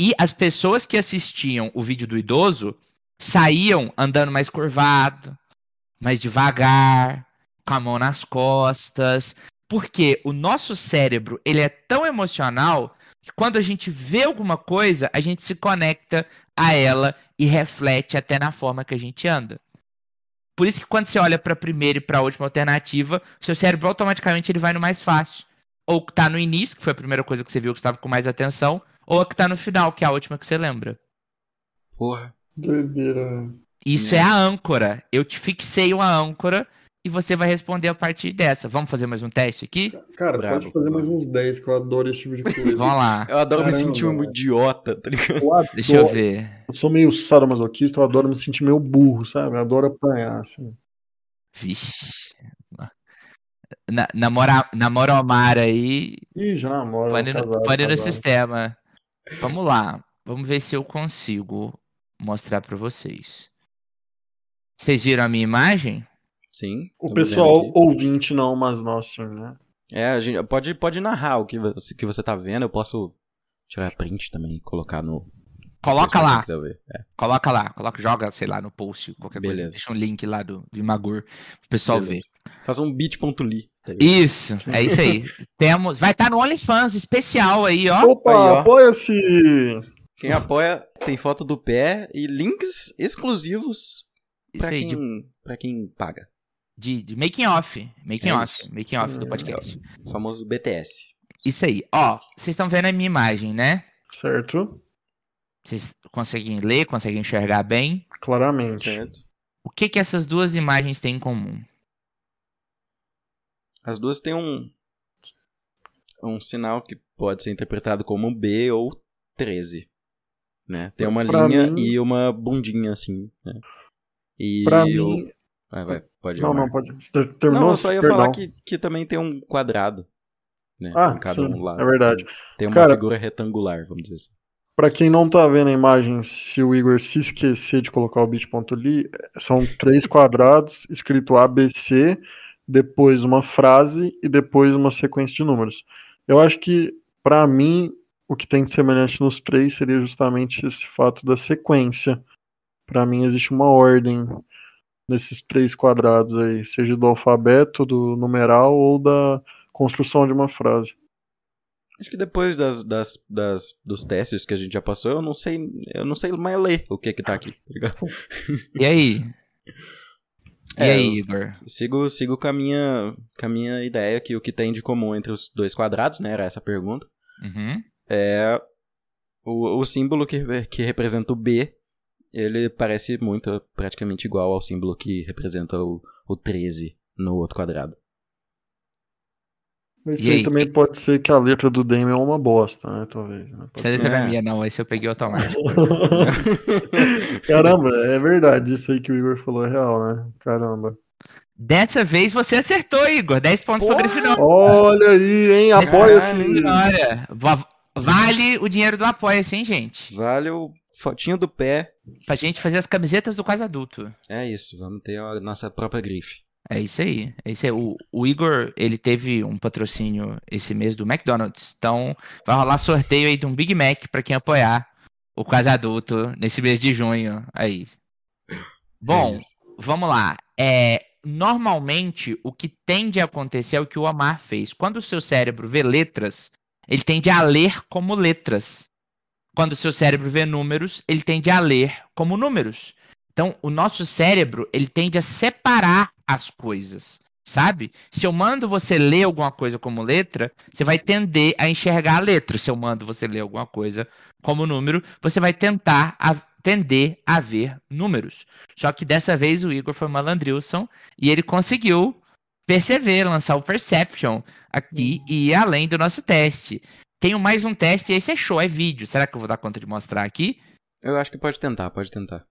e as pessoas que assistiam o vídeo do idoso saíam andando mais curvado, mais devagar, com a mão nas costas, porque o nosso cérebro, ele é tão emocional que quando a gente vê alguma coisa, a gente se conecta a ela e reflete até na forma que a gente anda. Por isso que quando você olha para a primeira e para a última alternativa, seu cérebro automaticamente ele vai no mais fácil. Ou que tá no início, que foi a primeira coisa que você viu que estava com mais atenção, ou a que tá no final, que é a última que você lembra. Porra. Doideira. Isso É. é a âncora. Eu te fixei uma âncora e você vai responder a partir dessa. Vamos fazer mais um teste aqui? Cara, Brabo. pode fazer mais uns 10, que eu adoro esse tipo de coisa. Vamos lá. Eu adoro me Caramba, sentir um idiota, tá ligado? Eu adoro- Deixa eu ver. Eu sou meio sadomasoquista, eu adoro me sentir meio burro, sabe? Eu adoro apanhar, assim. Vixe. Na, namora, namora o Mar aí. Ih, já namoro. Pane no, casado, pane no sistema. Vamos lá. Vamos ver se eu consigo mostrar pra vocês. Vocês viram a minha imagem? Sim. O pessoal ouvinte não, mas nós sim, né? É, a gente pode, pode narrar o que você, que você tá vendo. Eu posso tirar print também e colocar no. Coloca lá. É, Coloca lá. Coloca, joga, sei lá, no post, qualquer coisa. Beleza. Deixa um link lá do, do Imagur pro pessoal Beleza. ver. Faz um bit.ly. Tá? Isso, é isso aí. Temos, vai estar no OnlyFans especial aí, ó. Opa, apoia-se! Quem apoia tem foto do pé e links exclusivos pra aí, de, quem, pra quem paga. de, de making off, making É off, isso. making off do podcast. O famoso BTS. Isso aí, ó. Vocês estão vendo a minha imagem, né? Certo? Vocês conseguem ler, conseguem enxergar bem? Claramente. Certo? O que que essas duas imagens têm em comum? As duas têm um. Um sinal que pode ser interpretado como B ou 13. Né? Tem uma Pra linha mim- e uma bundinha assim. Né? E Pra o- mim. Vai, vai, pode ir. Não, não, pode. Você terminou? Não, eu só ia Perdão. falar que, que também tem um quadrado. Né? Ah, em cada sim, um lado. é verdade. Tem uma Cara- figura retangular, vamos dizer assim. Pra quem não tá vendo a imagem, se o Igor se esquecer de colocar o bit.ly, são três quadrados, escrito ABC, depois uma frase e depois uma sequência de números. Eu acho que, pra mim, o que tem de semelhante nos três seria justamente esse fato da sequência. Pra mim, existe uma ordem nesses três quadrados aí, seja do alfabeto, do numeral ou da construção de uma frase. Acho que depois das, das, das, dos testes que a gente já passou, eu não sei, eu não sei mais ler o que que tá aqui, tá ligado? E aí? E É, aí, Igor? Sigo, sigo com, a minha, com a minha ideia que o que tem de comum entre os dois quadrados, né, era essa pergunta, Uhum. é o, o símbolo que, que representa o B, Ele parece muito, praticamente igual ao símbolo que representa o, o 13 no outro quadrado. Mas E aí aí? também pode ser que a letra do Dame é uma bosta, né? Talvez. Né? Essa letra não é minha, não. Esse eu peguei automático. Caramba, é verdade. Isso aí que o Igor falou é real, né? Caramba. Dessa vez você acertou, Igor. 10 pontos pra Porra! Grifinória. Olha aí, hein? Apoia-se. Grifinória. Va- Vale o dinheiro do Apoia-se, hein, gente? Vale o fotinho do pé. Pra gente fazer as camisetas do quase adulto. É isso, vamos ter a nossa própria grife. É isso aí. É isso aí. O, o Igor, ele teve um patrocínio esse mês do McDonald's. Então, vai rolar sorteio aí de um Big Mac pra quem apoiar o quase adulto nesse mês de junho. Aí. Bom, É vamos lá. É, normalmente, o que tende a acontecer é o que o Amar fez. Quando o seu cérebro vê letras, ele tende a ler como letras. Quando o seu cérebro vê números, ele tende a ler como números. Então, o nosso cérebro, ele tende a separar as coisas, sabe? Se eu mando você ler alguma coisa como letra, você vai tender a enxergar a letra. Se eu mando você ler alguma coisa como número, você vai tentar a, tender a ver números. Só que dessa vez o Igor foi malandrilson e ele conseguiu perceber, lançar o Perception aqui e ir além do nosso teste. Tenho mais um teste e esse é show, é vídeo. Será que eu vou dar conta de mostrar aqui? Eu acho que pode tentar, pode tentar.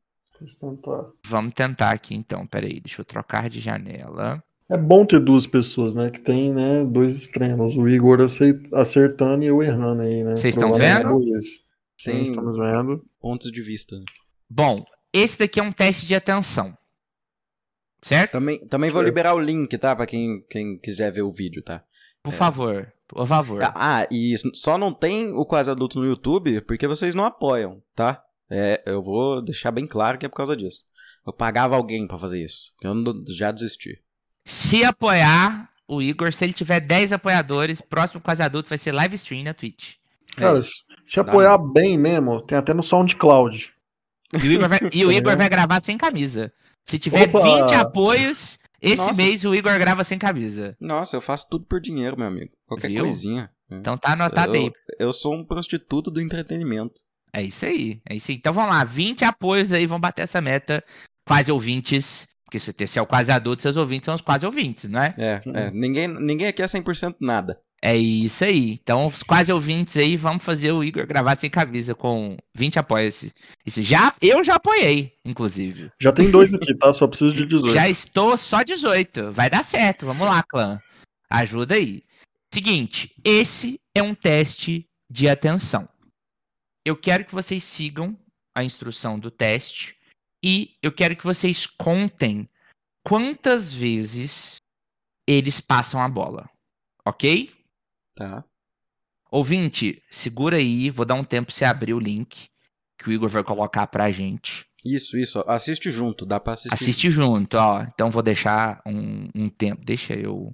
Tentar. Vamos tentar aqui então, peraí, deixa eu trocar de janela. É bom ter duas pessoas, né? Que tem, né, dois extremos. O Igor acertando e eu errando aí, né? Vocês estão é esse. Sim, estamos vendo. pontos de vista. Bom, esse daqui é um teste de atenção. Certo? Também, também vou liberar o link, tá? Pra quem, quem quiser ver o vídeo, tá? Por favor, por favor. Ah, e só não tem o Quase Adulto no YouTube porque vocês não apoiam, tá? É, eu vou deixar bem claro que é por causa disso. Eu pagava alguém pra fazer isso. Eu não- já desisti. Se apoiar o Igor, se ele tiver 10 apoiadores, próximo quase adulto vai ser live stream na Twitch. É Cara, isso. se, apoiar bem mesmo, tem até no SoundCloud. E o Igor vai, e o Tá Igor vai gravar sem camisa. Se tiver Opa! 20 apoios, esse Nossa. mês o Igor grava sem camisa. Nossa, eu faço tudo por dinheiro, meu amigo. Qualquer Viu? coisinha. É. Então tá anotado aí. eu, eu sou um prostituto do entretenimento. É isso aí, é isso aí. Então vamos lá, 20 apoios aí, vamos bater essa meta. Quase ouvintes, porque se você é o quase adulto, seus ouvintes são os quase ouvintes, não é? É, é. Ninguém, ninguém aqui é 100% nada. É isso aí. Então, os quase ouvintes aí, vamos fazer o Igor gravar sem camisa com 20 apoios. Isso já, eu já apoiei, inclusive. Já tem dois aqui, tá? Só preciso de 18. Já estou só 18. Vai dar certo. Vamos lá, clã. Ajuda aí. Seguinte, esse é um teste de atenção. Eu quero que vocês sigam a instrução do teste e eu quero que vocês contem quantas vezes eles passam a bola. Ok? Tá? Ouvinte, segura aí, vou dar um tempo pra você abrir o link que o Igor vai colocar pra gente. Isso, isso. Assiste junto, dá pra assistir. Assiste junto, ó. Então vou deixar um, um tempo. Deixa eu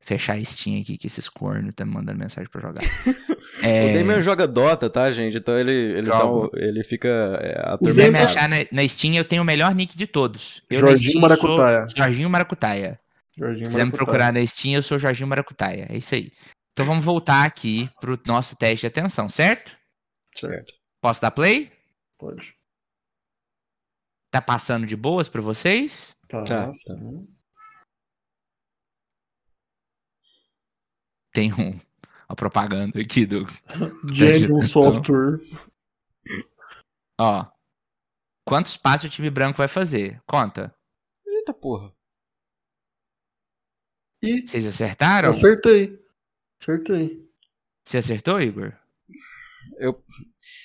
fechar a Steam aqui, que esses cornos tá me mandando mensagem pra jogar. O É, Damian joga Dota, tá, gente? Então ele, ele, Jogo. ele fica é, se quiser me atormentado. achar na, na Steam, eu tenho o melhor nick de todos. Eu Jorginho Steam Maracutaia. Sou Jorginho Maracutaia. Jorginho Se quiser me procurar na Steam, eu sou Jorginho Maracutaia. É isso aí. Então vamos voltar aqui pro nosso teste de atenção, certo? Certo. Posso dar play? Pode. Tá passando de boas pra vocês? Tá, Tá, sim. Tem um, uma propaganda aqui do. Então. Software. Ó. Quantos passos o time branco vai fazer? Conta. Eita porra. E Vocês acertaram? acertei. Acertei. Você acertou, Igor? Eu,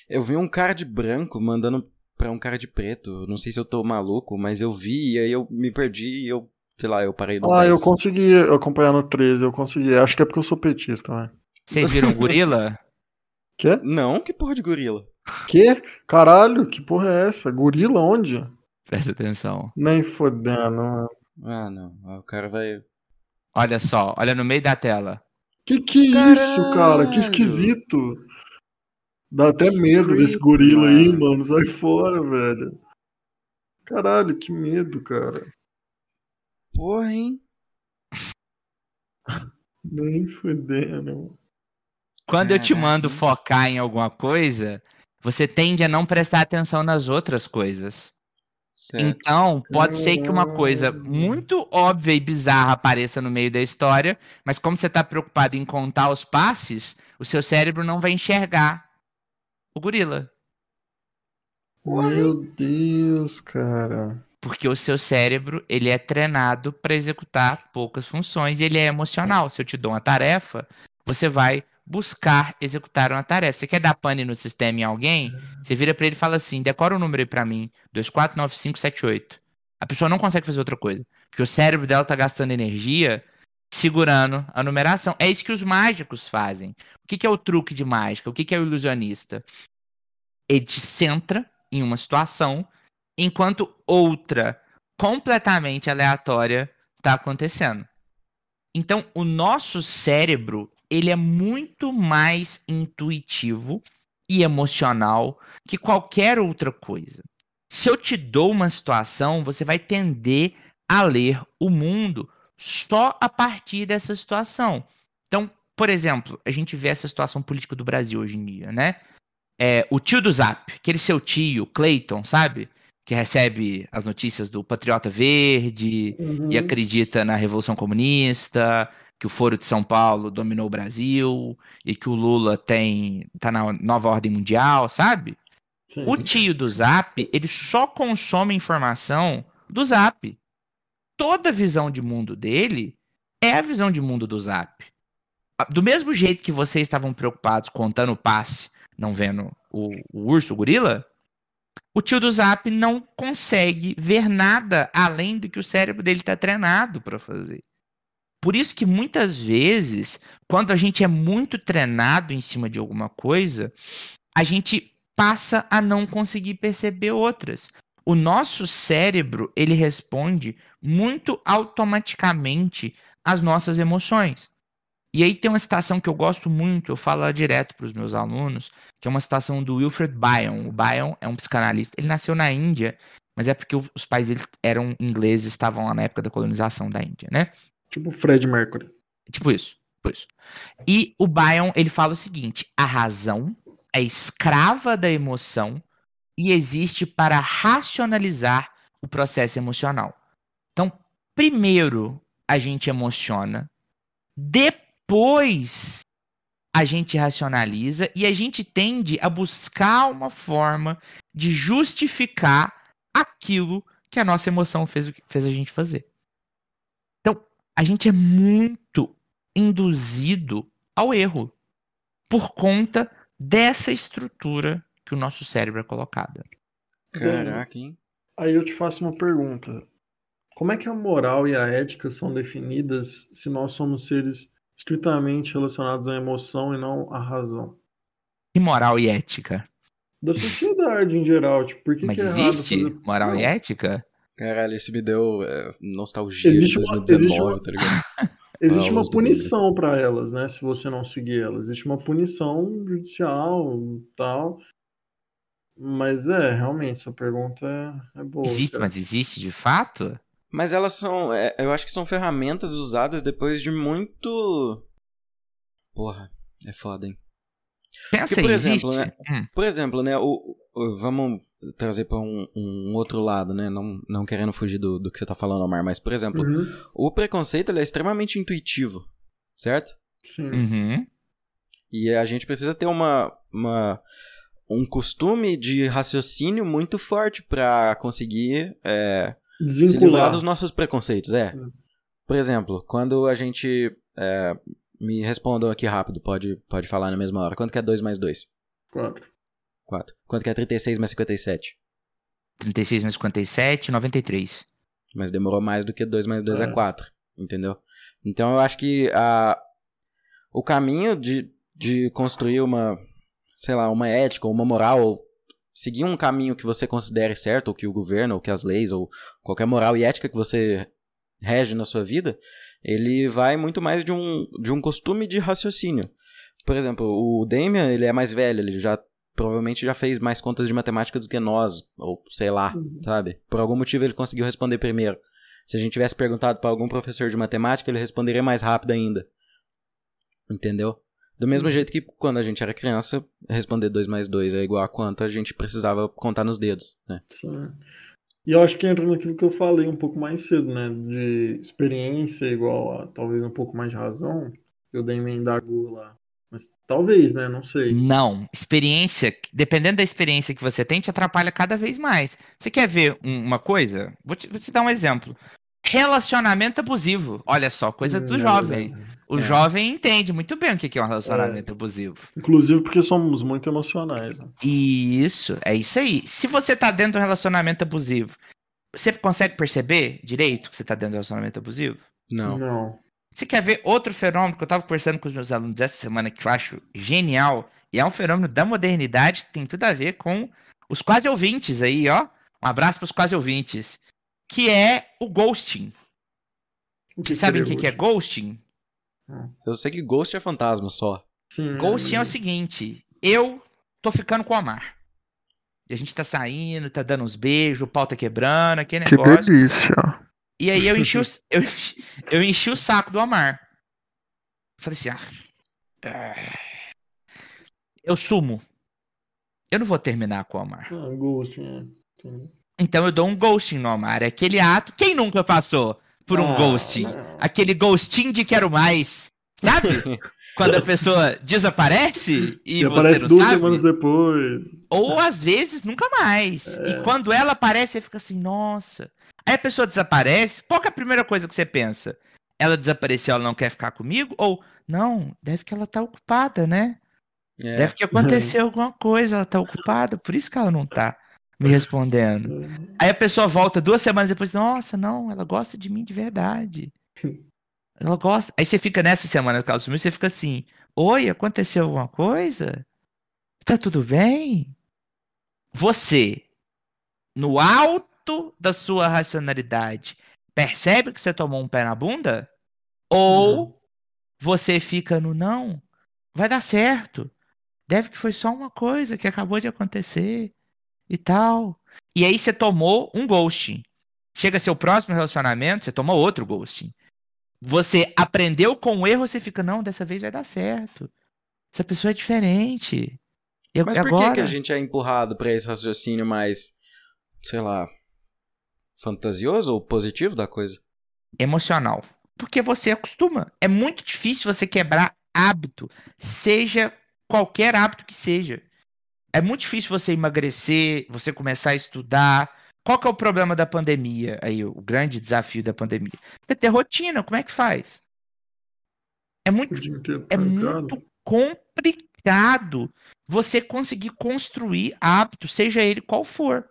eu vi um cara de branco mandando pra um cara de preto. Não sei se eu tô maluco, mas eu vi e aí eu me perdi e eu, sei lá, eu parei no Ah, 10. eu consegui acompanhar no 13, eu consegui. Acho que é porque eu sou petista, né? Vocês viram gorila? Quê? Não, que porra de gorila. Quê? Caralho, que porra é essa? Gorila onde? Presta atenção. Nem fodendo, mano. Ah, não. O cara vai. Olha só, olha no meio da tela. Que que é isso, cara? Que esquisito. Dá até medo creepy, desse gorila aí, mano. mano. Sai fora, velho. Caralho, que medo, cara. Porra, hein? Nem fodendo. Quando eu te mando focar em alguma coisa, você tende a não prestar atenção nas outras coisas. Certo. Então, pode ser que uma coisa muito óbvia e bizarra apareça no meio da história, mas como você está preocupado em contar os passes, o seu cérebro não vai enxergar o gorila. Meu Deus, cara. Porque o seu cérebro, ele é treinado para executar poucas funções e ele é emocional. Se eu te dou uma tarefa, você vai buscar executar uma tarefa. Você quer dar pane no sistema em alguém? Você vira para ele e fala assim: decora o número aí para mim, 249578. A pessoa não consegue fazer outra coisa, porque o cérebro dela tá gastando energia segurando a numeração. É isso que os mágicos fazem. O que, que é o truque de mágica? O que, que é o ilusionista? Ele te centra em uma situação, enquanto outra completamente aleatória está acontecendo. Então, o nosso cérebro ele é muito mais intuitivo e emocional que qualquer outra coisa. Se eu te dou uma situação, você vai tender a ler o mundo só a partir dessa situação. Então, por exemplo, a gente vê essa situação política do Brasil hoje em dia, né? É, o tio do Zap, aquele seu tio, Clayton, sabe? Que recebe as notícias do Patriota Verde Uhum. e acredita na Revolução Comunista, que o Foro de São Paulo dominou o Brasil e que o Lula tem tá na nova ordem mundial, sabe? Sim. O tio do Zap, ele só consome informação do Zap. Toda a visão de mundo dele é a visão de mundo do Zap. Do mesmo jeito que vocês estavam preocupados contando o passe, não vendo o, o urso, o gorila, o tio do Zap não consegue ver nada além do que o cérebro dele está treinado para fazer. Por isso que muitas vezes, quando a gente é muito treinado em cima de alguma coisa, a gente passa a não conseguir perceber outras. O nosso cérebro, ele responde muito automaticamente às nossas emoções. E aí tem uma citação que eu gosto muito, eu falo direto para os meus alunos, que é uma citação do Wilfred Bion. O Bion é um psicanalista, ele nasceu na Índia, mas é porque os pais dele eram ingleses, estavam lá na época da colonização da Índia, né? Tipo Fred Mercury. Tipo isso, tipo isso. E o Bion, ele fala o seguinte: a razão é escrava da emoção e existe para racionalizar o processo emocional. Então, primeiro a gente emociona, depois a gente racionaliza e a gente tende a buscar uma forma de justificar aquilo que a nossa emoção fez, fez a gente fazer. A gente é muito induzido ao erro por conta dessa estrutura que o nosso cérebro é colocado. Caraca, hein? Aí eu te faço uma pergunta. Como é que a moral e a ética são definidas se nós somos seres estritamente relacionados à emoção e não à razão? E moral e ética? Da sociedade em geral, tipo, por que, Mas que é errado existe fazer- moral Não, e ética? Caralho, esse me deu é, nostalgia Existe de uma- 2019, existe uma- tá ligado? Existe Ah, uma do punição pra elas, né? Se você não seguir elas. Existe uma punição judicial e tal. Mas é, realmente, sua pergunta é, é boa. Existe, cara. mas existe de fato? Mas elas são. é, eu acho que são ferramentas usadas depois de muito. Porra, é foda, hein? Pensa Porque, por aí, exemplo, existe? né? Hum, Por exemplo, né? O, o- vamos trazer pra um, um outro lado, né? Não, não querendo fugir do, do que você tá falando, Omar, mas, por exemplo, Uhum, o preconceito ele é extremamente intuitivo, certo? sim. uhum. E a gente precisa ter uma, uma um costume de raciocínio muito forte pra conseguir é, se livrar dos nossos preconceitos, é. Por exemplo, quando a gente. é, me respondam aqui rápido, pode, pode falar na mesma hora. Quanto que é 2 mais 2? Quatro. 4. Quanto que é 36 mais 57? 36 mais 57, 93. Mas demorou mais do que 2 mais 2 é É. 4. Entendeu? Então eu acho que a, o caminho de, de construir uma, sei lá, uma ética ou uma moral, ou seguir um caminho que você considere certo, ou que o governo, ou que as leis, ou qualquer moral e ética que você rege na sua vida, ele vai muito mais de um, de um costume de raciocínio. Por exemplo, o Damian, ele é mais velho, ele já provavelmente já fez mais contas de matemática do que nós, ou sei lá, Uhum. sabe? Por algum motivo ele conseguiu responder primeiro. Se a gente tivesse perguntado para algum professor de matemática, ele responderia mais rápido ainda. Entendeu? Do mesmo jeito que quando a gente era criança, responder 2 mais 2 é igual a quanto a gente precisava contar nos dedos, né? Sim. E eu acho que entra naquilo que eu falei um pouco mais cedo, né? De experiência igual a talvez um pouco mais de razão. Eu dei indagou lá. Mas talvez, né? Não sei. Não. Experiência, dependendo da experiência que você tem, te atrapalha cada vez mais. Você quer ver um- uma coisa? Vou te, vou te dar um exemplo. Relacionamento abusivo. Olha só, coisa do é jovem. verdade. O É. jovem entende muito bem o que que é um relacionamento abusivo. Inclusive porque somos muito emocionais. Né? Isso, é isso aí. Se você tá dentro de um relacionamento abusivo, você consegue perceber direito que você tá dentro de um relacionamento abusivo? Não. Não. Você quer ver outro fenômeno que eu tava conversando com os meus alunos essa semana que eu acho genial? E é um fenômeno da modernidade que tem tudo a ver com os quase ouvintes aí, ó. Um abraço pros quase ouvintes. Que é o ghosting. O Vocês sabem o que, que é ghosting? Eu sei que Ghost é fantasma só. Sim. Ghosting é o seguinte: eu tô ficando com o Amar. E a gente tá saindo, tá dando uns beijos, o pau tá quebrando, aquele Que negócio. delícia. E aí eu enchi, o, eu, enchi- eu enchi o saco do Amar. Falei assim, ah, eu sumo. Eu não vou terminar com o Amar. Ah, ghosting, é. Entendi. Então eu dou um ghosting no Amar. É aquele ato. Quem nunca passou por um Ah, ghosting? Aquele ghosting de quero mais. Sabe? Quando a pessoa desaparece e, E você aparece não duas sabe. semanas depois. Ou às vezes nunca mais. É. E quando ela aparece, você fica assim, nossa. Aí a pessoa desaparece, qual que é a primeira coisa que você pensa? Ela desapareceu, ela não quer ficar comigo? Ou, não, deve que ela tá ocupada, né? É. Deve que aconteceu alguma coisa, ela tá ocupada, por isso que ela não tá me respondendo. Aí a pessoa volta duas semanas depois, nossa, não, ela gosta de mim de verdade. Ela gosta. Aí você fica nessa semana que ela sumiu, você fica assim, oi, aconteceu alguma coisa? Tá tudo bem? Você, no alto da sua racionalidade, percebe que você tomou um pé na bunda? Ou você fica no não? Vai dar certo. Deve que foi só uma coisa que acabou de acontecer e tal. E aí você tomou um ghosting. Chega seu próximo relacionamento, você toma outro ghosting. Você aprendeu com o erro, você fica, não, dessa vez vai dar certo. Essa pessoa é diferente. Eu, Mas por agora... que a gente é empurrado pra esse raciocínio mais, sei lá, fantasioso ou positivo da coisa? emocional. Porque você acostuma. É muito difícil você quebrar hábito, seja qualquer hábito que seja. É muito difícil você emagrecer, você começar a estudar. Qual que é o problema da pandemia? Aí, o grande desafio da pandemia. Você ter rotina, como é que faz? É muito inteiro é muito complicado você conseguir construir hábito, seja ele qual for.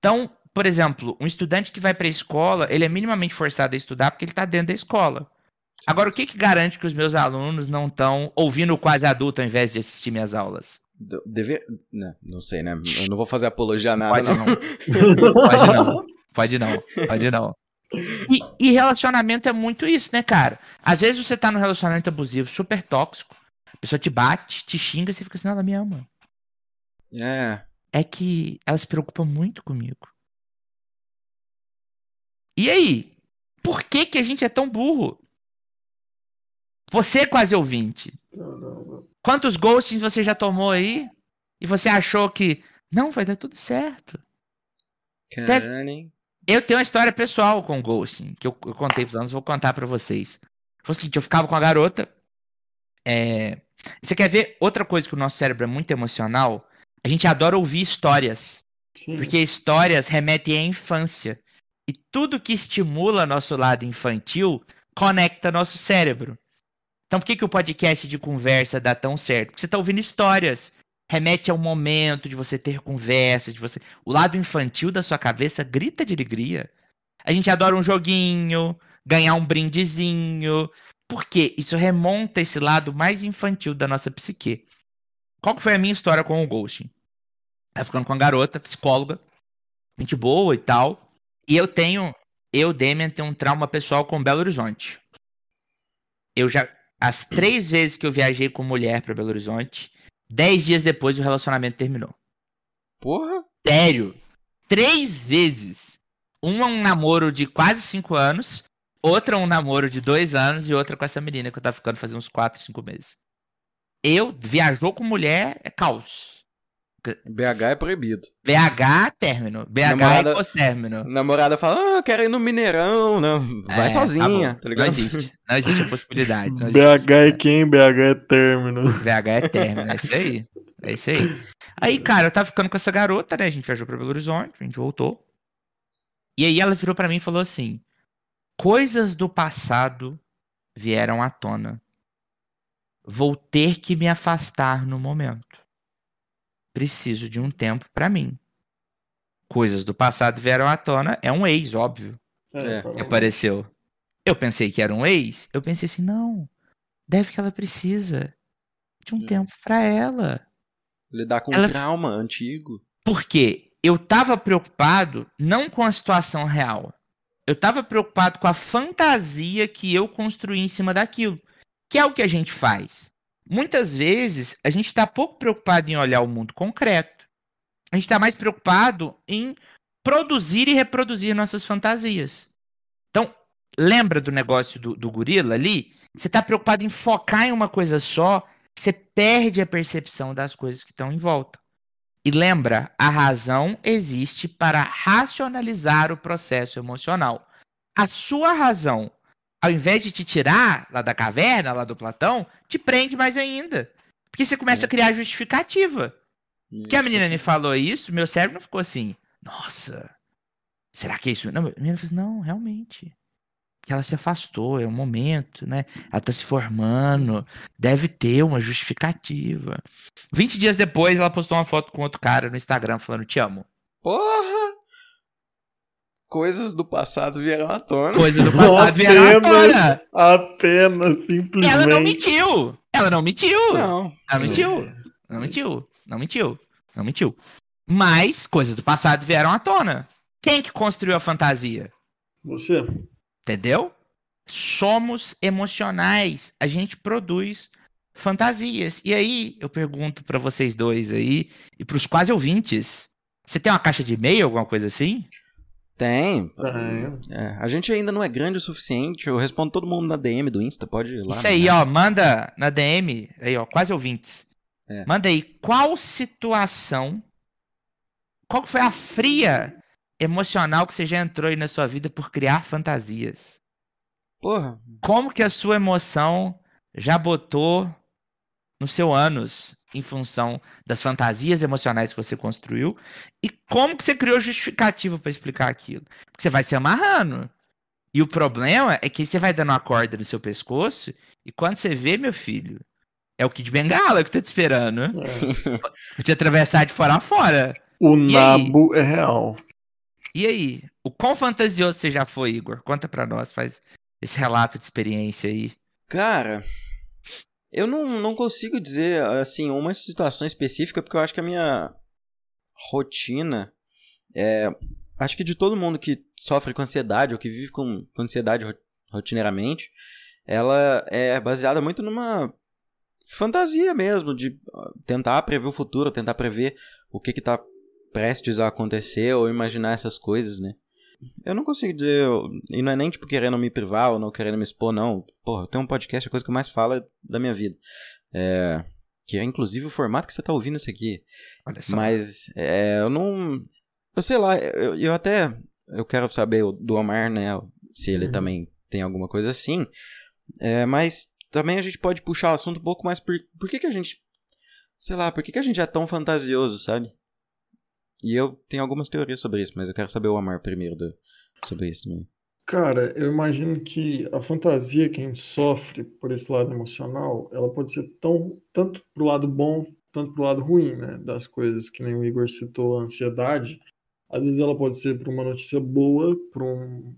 Então, por exemplo, um estudante que vai para a escola, ele é minimamente forçado a estudar porque ele está dentro da escola. Agora, o que, que garante que os meus alunos não estão ouvindo o quase adulto ao invés de assistir minhas aulas? De- Deve... Não, não sei, né? Eu não vou fazer apologia a nada, Pode não. não. Pode não. Pode não. Pode não. E, e relacionamento é muito isso, né, cara? Às vezes você tá num relacionamento abusivo super tóxico, a pessoa te bate, te xinga e você fica assim, não, ela me ama. É. É que ela se preocupa muito comigo. E aí? Por que, que a gente é tão burro? Você é quase ouvinte. Quantos ghostings você já tomou aí? E você achou que, não, vai dar tudo certo. Deve- Caralho, hein? Eu tenho uma história pessoal com ghosting, que eu, eu contei pros anos, vou contar pra vocês. Foi o seguinte, eu ficava com a garota. é, Você quer ver outra coisa que o nosso cérebro é muito emocional? A gente adora ouvir histórias. Sim. Porque histórias remetem à infância. E tudo que estimula nosso lado infantil conecta nosso cérebro. Então por que, que o podcast de conversa dá tão certo? Porque você está ouvindo histórias. Remete ao momento de você ter conversa, de você. O lado infantil da sua cabeça grita de alegria. A gente adora um joguinho, ganhar um brindezinho. Por quê? Isso remonta esse lado mais infantil da nossa psique. Qual que foi a minha história com o ghosting? Tava ficando com a garota, psicóloga, gente boa e tal. E eu tenho, eu, Demian, tenho um trauma pessoal com Belo Horizonte. Eu já, as três vezes que eu viajei com mulher pra Belo Horizonte, dez dias depois o relacionamento terminou. Porra. Sério. Três vezes. Uma um namoro de quase cinco anos, outra um namoro de dois anos e outra com essa menina que eu tava ficando fazia uns quatro, cinco meses. Eu, viajou com mulher, é caos. BH é proibido. BH, término. BH Namorada- é pós-término. Namorada fala, ah, quero ir no Mineirão, não. Vai É, sozinha, bom. tá ligado? Não existe. Não existe a possibilidade. existe BH é possibilidade. quem? BH é término. VH é término, é isso aí. É isso aí. Aí, cara, eu tava ficando com essa garota, né? A gente viajou pra Belo Horizonte, a gente voltou. E aí ela virou pra mim e falou assim: Coisas do passado vieram à tona. Vou ter que me afastar no momento. Preciso de um tempo pra mim. Coisas do passado vieram à tona é um ex, óbvio É, pra- que apareceu. Eu pensei que era um ex. Eu pensei assim, não. Deve que ela precisa de um É. tempo pra ela. Lidar com Ela- um trauma antigo. Porque eu tava preocupado não com a situação real. Eu tava preocupado com a fantasia que eu construí em cima daquilo. Que é o que a gente faz. Muitas vezes a gente tá pouco preocupado em olhar o mundo concreto. A gente tá mais preocupado em produzir e reproduzir nossas fantasias. Então, lembra do negócio do, do gorila ali? Você tá preocupado em focar em uma coisa só, você perde a percepção das coisas que estão em volta. E lembra, a razão existe para racionalizar o processo emocional. A sua razão, ao invés de te tirar lá da caverna, lá do Platão, te prende mais ainda. Porque você começa a criar justificativa. Que a menina me falou isso, meu cérebro não ficou assim, nossa, será que é isso? Não, a menina falou assim, não, realmente. Que ela se afastou, é um momento, né? Ela tá se formando, deve ter uma justificativa. 20 dias depois, ela postou uma foto com outro cara no Instagram falando, te amo. Porra! Coisas do passado vieram à tona. Coisa do Não passado vieram à tona. Apenas, simplesmente. Ela não mentiu. Ela não mentiu. Não. Ela mentiu. Não mentiu. Não mentiu. Não mentiu. Mas coisas do passado vieram à tona. Quem que construiu a fantasia? Você? Entendeu? Somos emocionais. A gente produz fantasias. E aí, eu pergunto pra vocês dois aí, e pros quase ouvintes: você tem uma caixa de e-mail, alguma coisa assim? Tem. Tem. É, a gente ainda não é grande o suficiente. Eu respondo todo mundo na DM do Insta, pode ir lá. Isso aí, né? ó, manda na DM, aí, ó, quase ouvintes. É. Manda aí, qual situação, qual foi a fria emocional que você já entrou aí na sua vida por criar fantasias? Porra, Como que a sua emoção já botou no seu ânus em função das fantasias emocionais que você construiu e como que você criou justificativa pra explicar aquilo? Porque você vai se amarrando. E o problema é que você vai dando uma corda no seu pescoço e quando você vê, meu filho, é o Kid Bengala que tá te esperando. É. Te atravessar de fora a fora. O E aí? nabo é real. E aí? O quão fantasioso você já foi, Igor? Conta pra nós, faz esse relato de experiência aí. Cara, eu não, não consigo dizer, assim, uma situação específica, porque eu acho que a minha rotina é. Acho que de todo mundo que sofre com ansiedade ou que vive com, com ansiedade ro- rotineiramente, ela é baseada muito numa fantasia mesmo, de ah, tentar prever o futuro, tentar prever o que que tá prestes a acontecer ou imaginar essas coisas, né? Eu não consigo dizer, eu- e não é nem tipo querendo me privar ou não querendo me expor, não. Porra, eu tenho um podcast, a coisa que eu mais falo é da minha vida. É, que é inclusive o formato que você tá ouvindo isso aqui. Olha só. Mas é, eu não. Eu sei lá, eu, eu até. Eu quero saber do Omar, né? Se ele Uhum. também tem alguma coisa assim. É, mas também a gente pode puxar o assunto um pouco mais. Por, por que, que a gente. Sei lá, por que, que a gente é tão fantasioso, sabe? E eu tenho algumas teorias sobre isso, mas eu quero saber o Omar primeiro do- sobre isso também. Cara, eu imagino que a fantasia que a gente sofre por esse lado emocional, ela pode ser tão, tanto pro lado bom, tanto pro lado ruim, né? Das coisas que nem o Igor citou, a ansiedade. Às vezes ela pode ser por uma notícia boa, por um-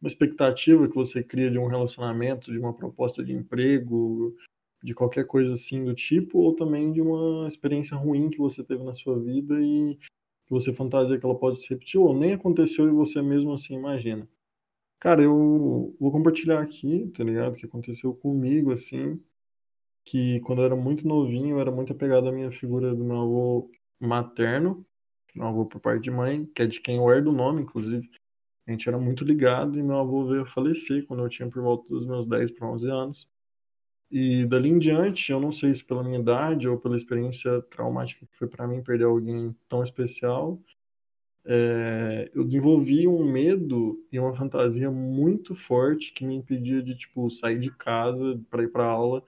uma expectativa que você cria de um relacionamento, de uma proposta de emprego, de qualquer coisa assim do tipo, ou também de uma experiência ruim que você teve na sua vida e que você fantasia que ela pode se repetir, ou nem aconteceu e você mesmo assim imagina. Cara, eu vou compartilhar aqui, tá ligado? Que aconteceu comigo, assim, que quando eu era muito novinho, eu era muito apegado à minha figura do meu avô materno, meu avô por parte de mãe, que é de quem eu herdo o nome, inclusive. A gente era muito ligado e meu avô veio a falecer quando eu tinha por volta dos meus 10 para 11 anos. E dali em diante, eu não sei se pela minha idade ou pela experiência traumática que foi para mim perder alguém tão especial, é, eu desenvolvi um medo e uma fantasia muito forte que me impedia de tipo sair de casa para ir para aula.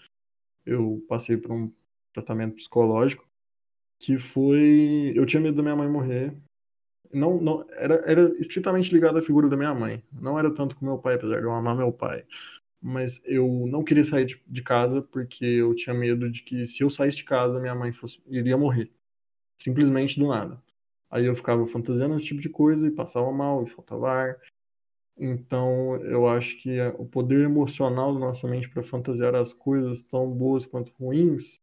Eu passei por um tratamento psicológico que foi eu tinha medo da minha mãe morrer. Não, não era, era estritamente ligado à figura da minha mãe. Não era tanto com meu pai, apesar de eu amar meu pai mas eu não queria sair de, de, casa porque eu tinha medo de que se eu saísse de casa minha mãe fosse, iria morrer. Simplesmente do nada. Aí eu ficava fantasiando esse tipo de coisa e passava mal e faltava ar. Então eu acho que o poder emocional da nossa mente para fantasiar as coisas tão boas quanto ruins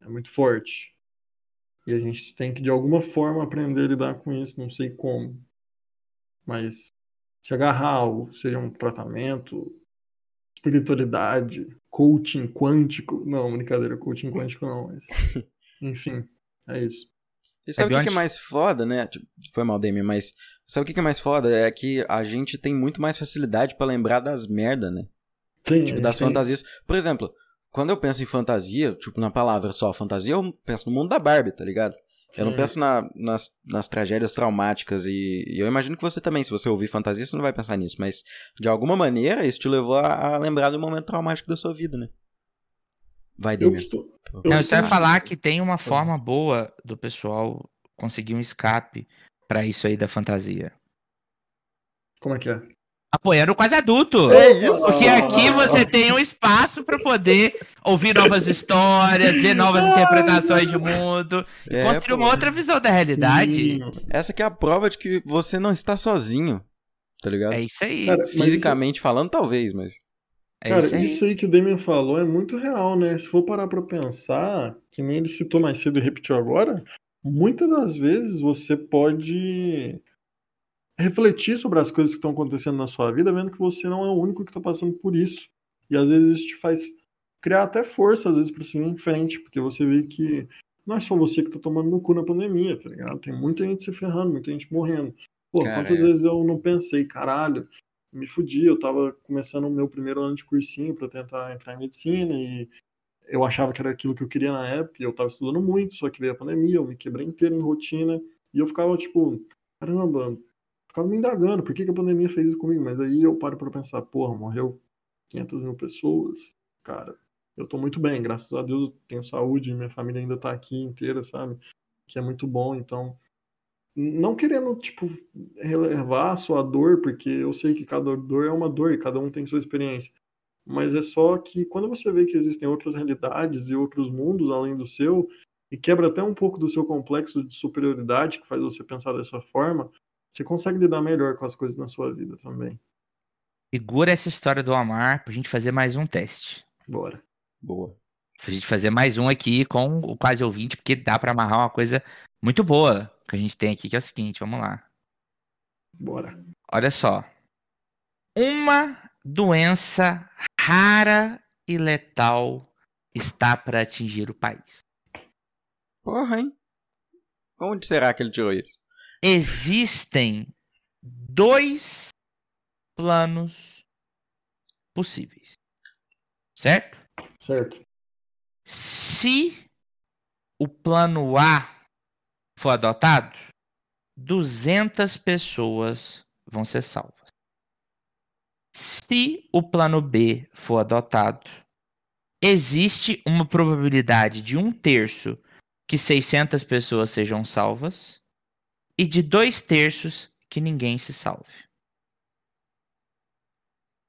é muito forte. E a gente tem que de alguma forma aprender a lidar com isso não sei como. Mas se agarrar algo seja um tratamento espiritualidade, coaching quântico. Não, brincadeira, coaching quântico não, mas. Enfim, é isso. E sabe é o que, que, é mais foda, né? Tipo, foi mal, Demi, mas sabe o que, que é mais foda? É que a gente tem muito mais facilidade para lembrar das merda, né? Sim. Tipo, das sim. fantasias. Por exemplo, quando eu penso em fantasia, tipo, na palavra só fantasia, eu penso no mundo da Barbie, tá ligado? Eu não penso na, nas, nas tragédias traumáticas e, e, eu imagino que você também, se você ouvir fantasia, você não vai pensar nisso, mas de alguma maneira isso te levou a, a lembrar do momento traumático da sua vida, né? Vai, Demir. Eu, eu, eu só ia falar que tem uma forma boa do pessoal conseguir um escape para isso aí da fantasia. Como é que é? Apoiando o quase adulto. É isso. Porque aqui você tem um espaço para poder ouvir novas histórias, ver novas interpretações de mundo, é, construir pô. uma outra visão da realidade. Essa que é a prova de que você não está sozinho. Tá ligado? É isso aí. Cara, Fisicamente isso... falando, talvez, mas. É Cara, isso aí. isso aí que o Damian falou é muito real, né? Se for parar pra pensar, que nem ele citou mais cedo e repetiu agora, muitas das vezes você pode refletir sobre as coisas que estão acontecendo na sua vida, vendo que você não é o único que está passando por isso. E às vezes isso te faz criar até força, às vezes, para seguir em frente, porque você vê que não é só você que está tomando no cu na pandemia, tá ligado? Tem muita gente se ferrando, muita gente morrendo. Pô, Cara, quantas é. vezes eu não pensei, caralho, me fudi, eu tava começando o meu primeiro ano de cursinho para tentar entrar em medicina e eu achava que era aquilo que eu queria na época, e eu tava estudando muito, só que veio a pandemia, eu me quebrei inteiro em rotina, e eu ficava tipo, caramba, ficava me indagando por que, que a pandemia fez isso comigo, mas aí eu paro para pensar, porra, morreu 500 mil pessoas, cara, eu tô muito bem, graças a Deus eu tenho saúde, minha família ainda tá aqui inteira, sabe? Que é muito bom, então não querendo, tipo, relevar a sua dor, porque eu sei que cada dor é uma dor e cada um tem sua experiência. Mas é só que quando você vê que existem outras realidades e outros mundos além do seu, e quebra até um pouco do seu complexo de superioridade que faz você pensar dessa forma, você consegue lidar melhor com as coisas na sua vida também. Segura essa história do Amar pra gente fazer mais um teste. Bora. Boa. Pra gente fazer mais um aqui com o quase ouvinte, porque dá para amarrar uma coisa muito boa que a gente tem aqui, que é o seguinte, vamos lá. Bora. Olha só. Uma doença rara e letal está para atingir o país. Porra, hein? Onde será que ele tirou isso? Existem dois planos possíveis. Certo? Certo. Se o plano A for adotado, 200 pessoas vão ser salvas. Se o plano B for adotado, existe uma probabilidade de um terço que 600 pessoas sejam salvas e de dois terços que ninguém se salve.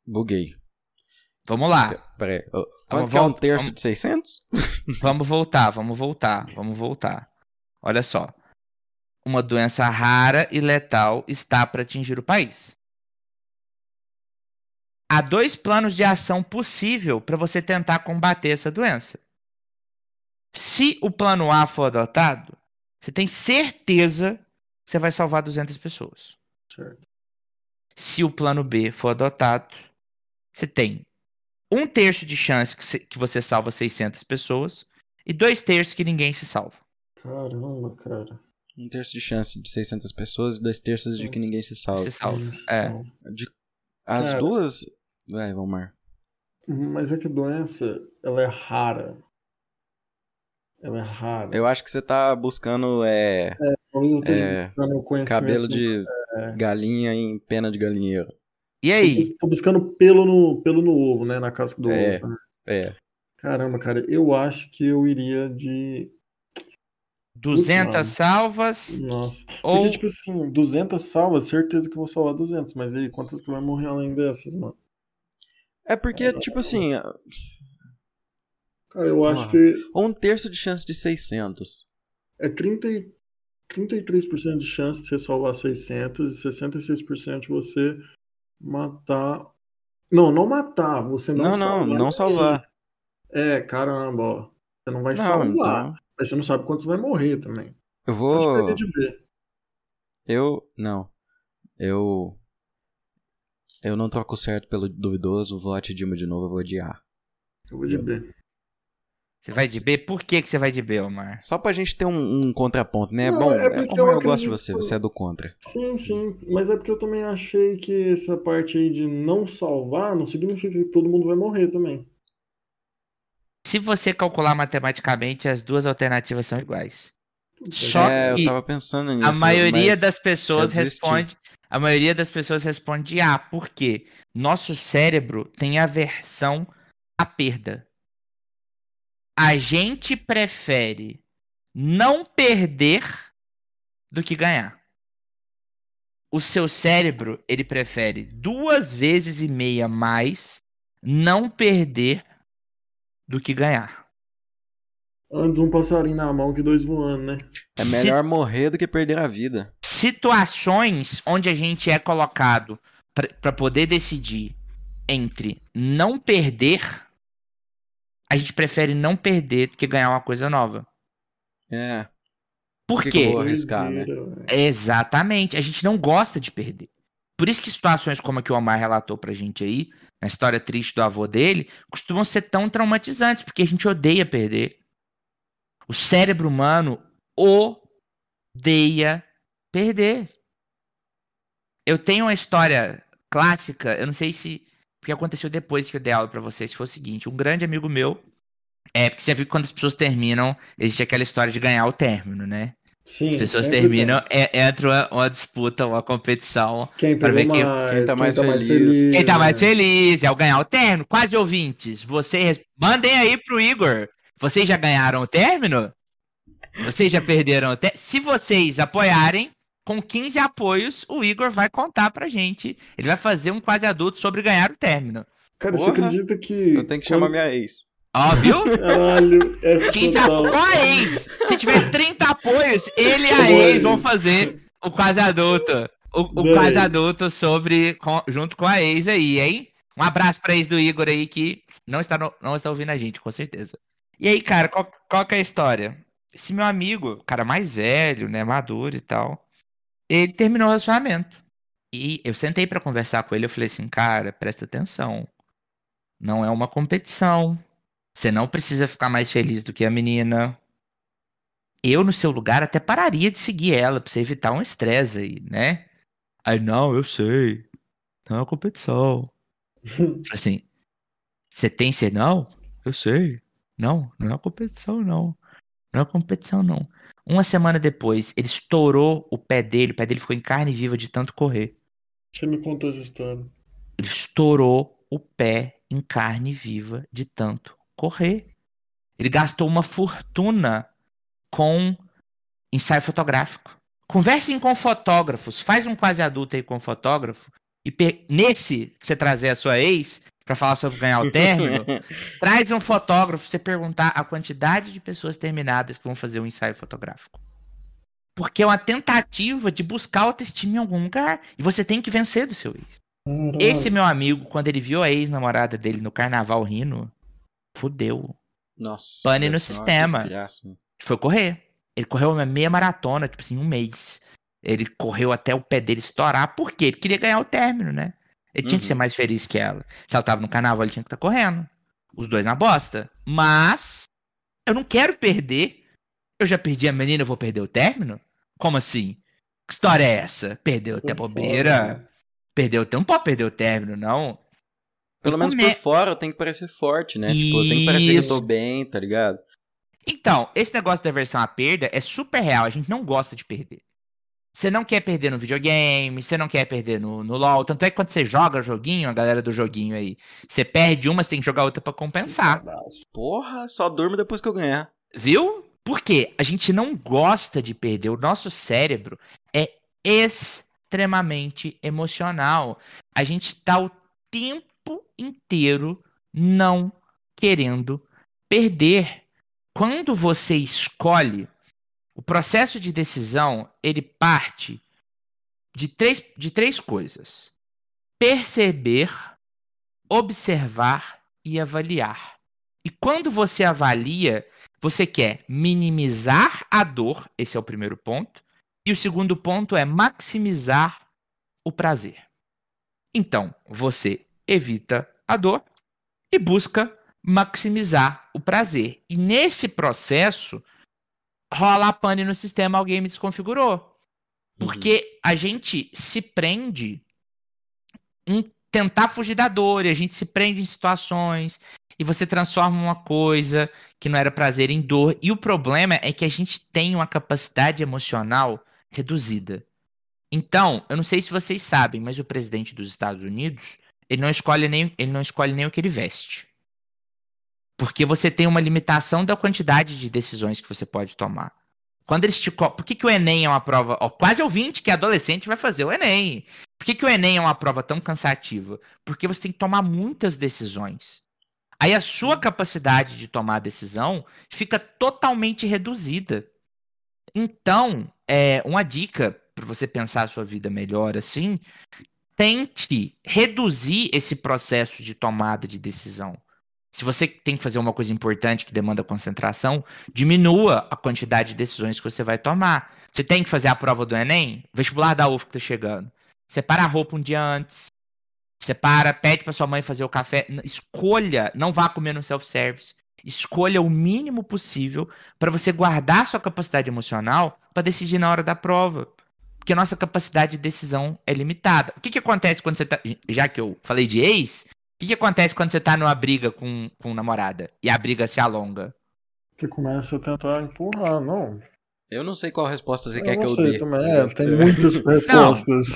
Buguei. Vamos lá. Peraí. Quanto que é um terço vamos... de 600? Vamos voltar, vamos voltar, vamos voltar. Olha só. Uma doença rara e letal está para atingir o país. Há dois planos de ação possível para você tentar combater essa doença. Se o plano A for adotado, você tem certeza você vai salvar 200 pessoas. Certo. Se o plano B for adotado, você tem um terço de chance que, que você salva 600 pessoas e dois terços que ninguém se salva. Caramba, cara. Um terço de chance de 600 pessoas e dois terços de que ninguém se salva. Se salva, é. De, as cara. duas... Vai, Valmar. Mas é que doença, ela é rara. Ela é rara. Eu acho que você tá buscando é, esteja é, buscando conhecimento. cabelo de galinha em pena de galinheiro. E aí? Tô buscando pelo no, pelo no ovo, né? Na casca do É. ovo. né? É. Caramba, cara, eu acho que eu iria de. 200 mano. salvas Nossa. ou Porque, tipo assim, 200 salvas, certeza que eu vou salvar 200. Mas aí, quantas que vai morrer além dessas, mano? É porque, tipo assim, Cara, eu acho Ah. que um terço de chance de 600. é 30, e- 33% de chance de você salvar 600 e 66% de você matar. Não, não matar, você não Não, não, salvar. não ninguém. salvar. É, caramba, ó. Você não vai Não, salvar. então. Mas você não sabe quanto você vai morrer também. Eu Pode vou. perder de ver. Eu. Não. Eu. Eu não troco certo pelo duvidoso, vote Dilma de novo, eu vou odiar. Eu vou de B. você vai de B? Por que, que você vai de B, Omar? Só pra gente ter um, um contraponto, né? Não, Bom, é é porque como eu eu, gosto de você, você é do contra. Sim, sim. Mas é porque eu também achei que essa parte aí de não salvar não significa que todo mundo vai morrer também. Se você calcular matematicamente, as duas alternativas são iguais. Só é, que eu tava pensando nisso. a maioria mas das pessoas responde. A maioria das pessoas responde A, porque nosso cérebro tem aversão à perda. A gente prefere não perder do que ganhar. O seu cérebro, ele prefere duas vezes e meia mais não perder do que ganhar. Antes um passarinho na mão que dois voando, né? É Se- melhor morrer do que perder a vida. situações onde a gente é colocado para poder decidir entre não perder, a gente prefere não perder do que ganhar uma coisa nova. É. Por que quê? que eu vou arriscar, né? Exatamente. A gente não gosta de perder. Por isso que situações como a que o Omar relatou pra gente aí, na história triste do avô dele, costumam ser tão traumatizantes, porque a gente odeia perder. O cérebro humano odeia perder. Eu tenho uma história clássica, eu não sei se. Porque aconteceu depois que eu dei aula pra vocês, foi o seguinte: um grande amigo meu. É, porque você viu que quando as pessoas terminam, existe aquela história de ganhar o término, né? Sim, As pessoas terminam, é, entra uma, uma disputa, uma competição. Quem pra ver quem- mais, quem tá mais feliz. Quem tá mais feliz é o ganhar o término. Quase ouvintes, vocês mandem aí pro Igor. Vocês já ganharam o término? Vocês já perderam o término? Se vocês apoiarem, com 15 apoios, o Igor vai contar pra gente. Ele vai fazer um quase adulto sobre ganhar o término. Cara, você Porra. acredita que. Eu tenho que chamar minha ex. Ó, viu? Caralho, é 15 total. apoios. Com a ex. Se tiver 30 apoios, ele e a Boa, ex vão fazer o quase adulto. O, o quase adulto sobre, com- junto com a ex aí, hein? Um abraço pra ex do Igor aí que não está, no- não está ouvindo a gente, com certeza. E aí, cara, qual, qual que é a história? Esse meu amigo, cara mais velho, né, maduro e tal, ele terminou o relacionamento. E eu sentei pra conversar com ele, eu falei assim, cara, presta atenção. Não é uma competição. Você não precisa ficar mais feliz do que a menina. Eu, no seu lugar, até pararia de seguir ela pra você evitar um estresse aí, né? Aí, não, eu sei. Não é uma competição. Assim, você tem ser não? Eu sei. Não, não é uma competição, não. Não é uma competição, não. Uma semana depois, ele estourou o pé dele, o pé dele ficou em carne viva de tanto correr. Você me contou essa história. Ele estourou o pé em carne viva de tanto correr. Ele gastou uma fortuna com ensaio fotográfico. Conversem com fotógrafos, faz um quase adulto aí com fotógrafo e nesse que você trazer a sua ex pra falar sobre ganhar o término, traz um fotógrafo pra você perguntar a quantidade de pessoas terminadas que vão fazer um ensaio fotográfico. Porque é uma tentativa de buscar autoestima em algum lugar e você tem que vencer do seu ex. Esse meu amigo, quando ele viu a ex-namorada dele no carnaval rindo, fudeu. Nossa. Pane no sistema. Foi correr. Ele correu uma meia maratona, tipo assim, um mês. Ele correu até o pé dele estourar, porque ele queria ganhar o término, né? Ele tinha que Uhum. ser mais feliz que ela. Se ela tava no carnaval, ele tinha que estar correndo. Os dois na bosta. Mas, eu não quero perder. Eu já perdi a menina, eu vou perder o término? Como assim? Que história é essa? Perdeu até bobeira? Perdeu o término? Não pode perder o término, não. Pelo menos come- por fora eu tenho que parecer forte, né? Tipo, eu tenho que parecer que eu tô Isso. bem, tá ligado? Então, esse negócio da versão à perda é super real. A gente não gosta de perder. Você não quer perder no videogame, você não quer perder no, no LoL. Tanto é que quando você joga joguinho, a galera do joguinho aí, você perde uma, você tem que jogar outra pra compensar. Porra, só durmo depois que eu ganhar. Viu? Por quê? A gente não gosta de perder. O nosso cérebro é extremamente emocional. A gente tá o tempo inteiro não querendo perder. Quando você escolhe, o processo de decisão, ele parte de três, de três coisas: perceber, observar e avaliar. E quando você avalia, você quer minimizar a dor, esse é o primeiro ponto, e o segundo ponto é maximizar o prazer. Então, você evita a dor e busca maximizar o prazer. E nesse processo, rola a pane no sistema, alguém me desconfigurou. Porque a gente se prende em tentar fugir da dor, e a gente se prende em situações, e você transforma uma coisa que não era prazer em dor. E o problema é que a gente tem uma capacidade emocional reduzida. Então, eu não sei se vocês sabem, mas o presidente dos Estados Unidos, ele não escolhe nem, ele não escolhe nem o que ele veste. Porque você tem uma limitação da quantidade de decisões que você pode tomar. Quando eles te. Por que, que o Enem é uma prova. Ó, quase ouvinte que adolescente vai fazer o Enem. Por que, que o Enem é uma prova tão cansativa? Porque você tem que tomar muitas decisões. Aí a sua capacidade de tomar decisão fica totalmente reduzida. Então, é, uma dica para você pensar a sua vida melhor assim, tente reduzir esse processo de tomada de decisão. Se você tem que fazer uma coisa importante que demanda concentração, diminua a quantidade de decisões que você vai tomar. Você tem que fazer a prova do Enem, vestibular da UF que tá chegando. Separa a roupa um dia antes. Separa, pede pra sua mãe fazer o café. Escolha, não vá comer no self-service. Escolha o mínimo possível para você guardar sua capacidade emocional para decidir na hora da prova. Porque a nossa capacidade de decisão é limitada. O que, que acontece quando você tá. Já que eu falei de ex, o que, que acontece quando você tá numa briga com, com namorada e a briga se alonga? Que começa a tentar empurrar, não. Eu não sei qual resposta você eu quer não que eu sei dê. também. É, tem muitas respostas.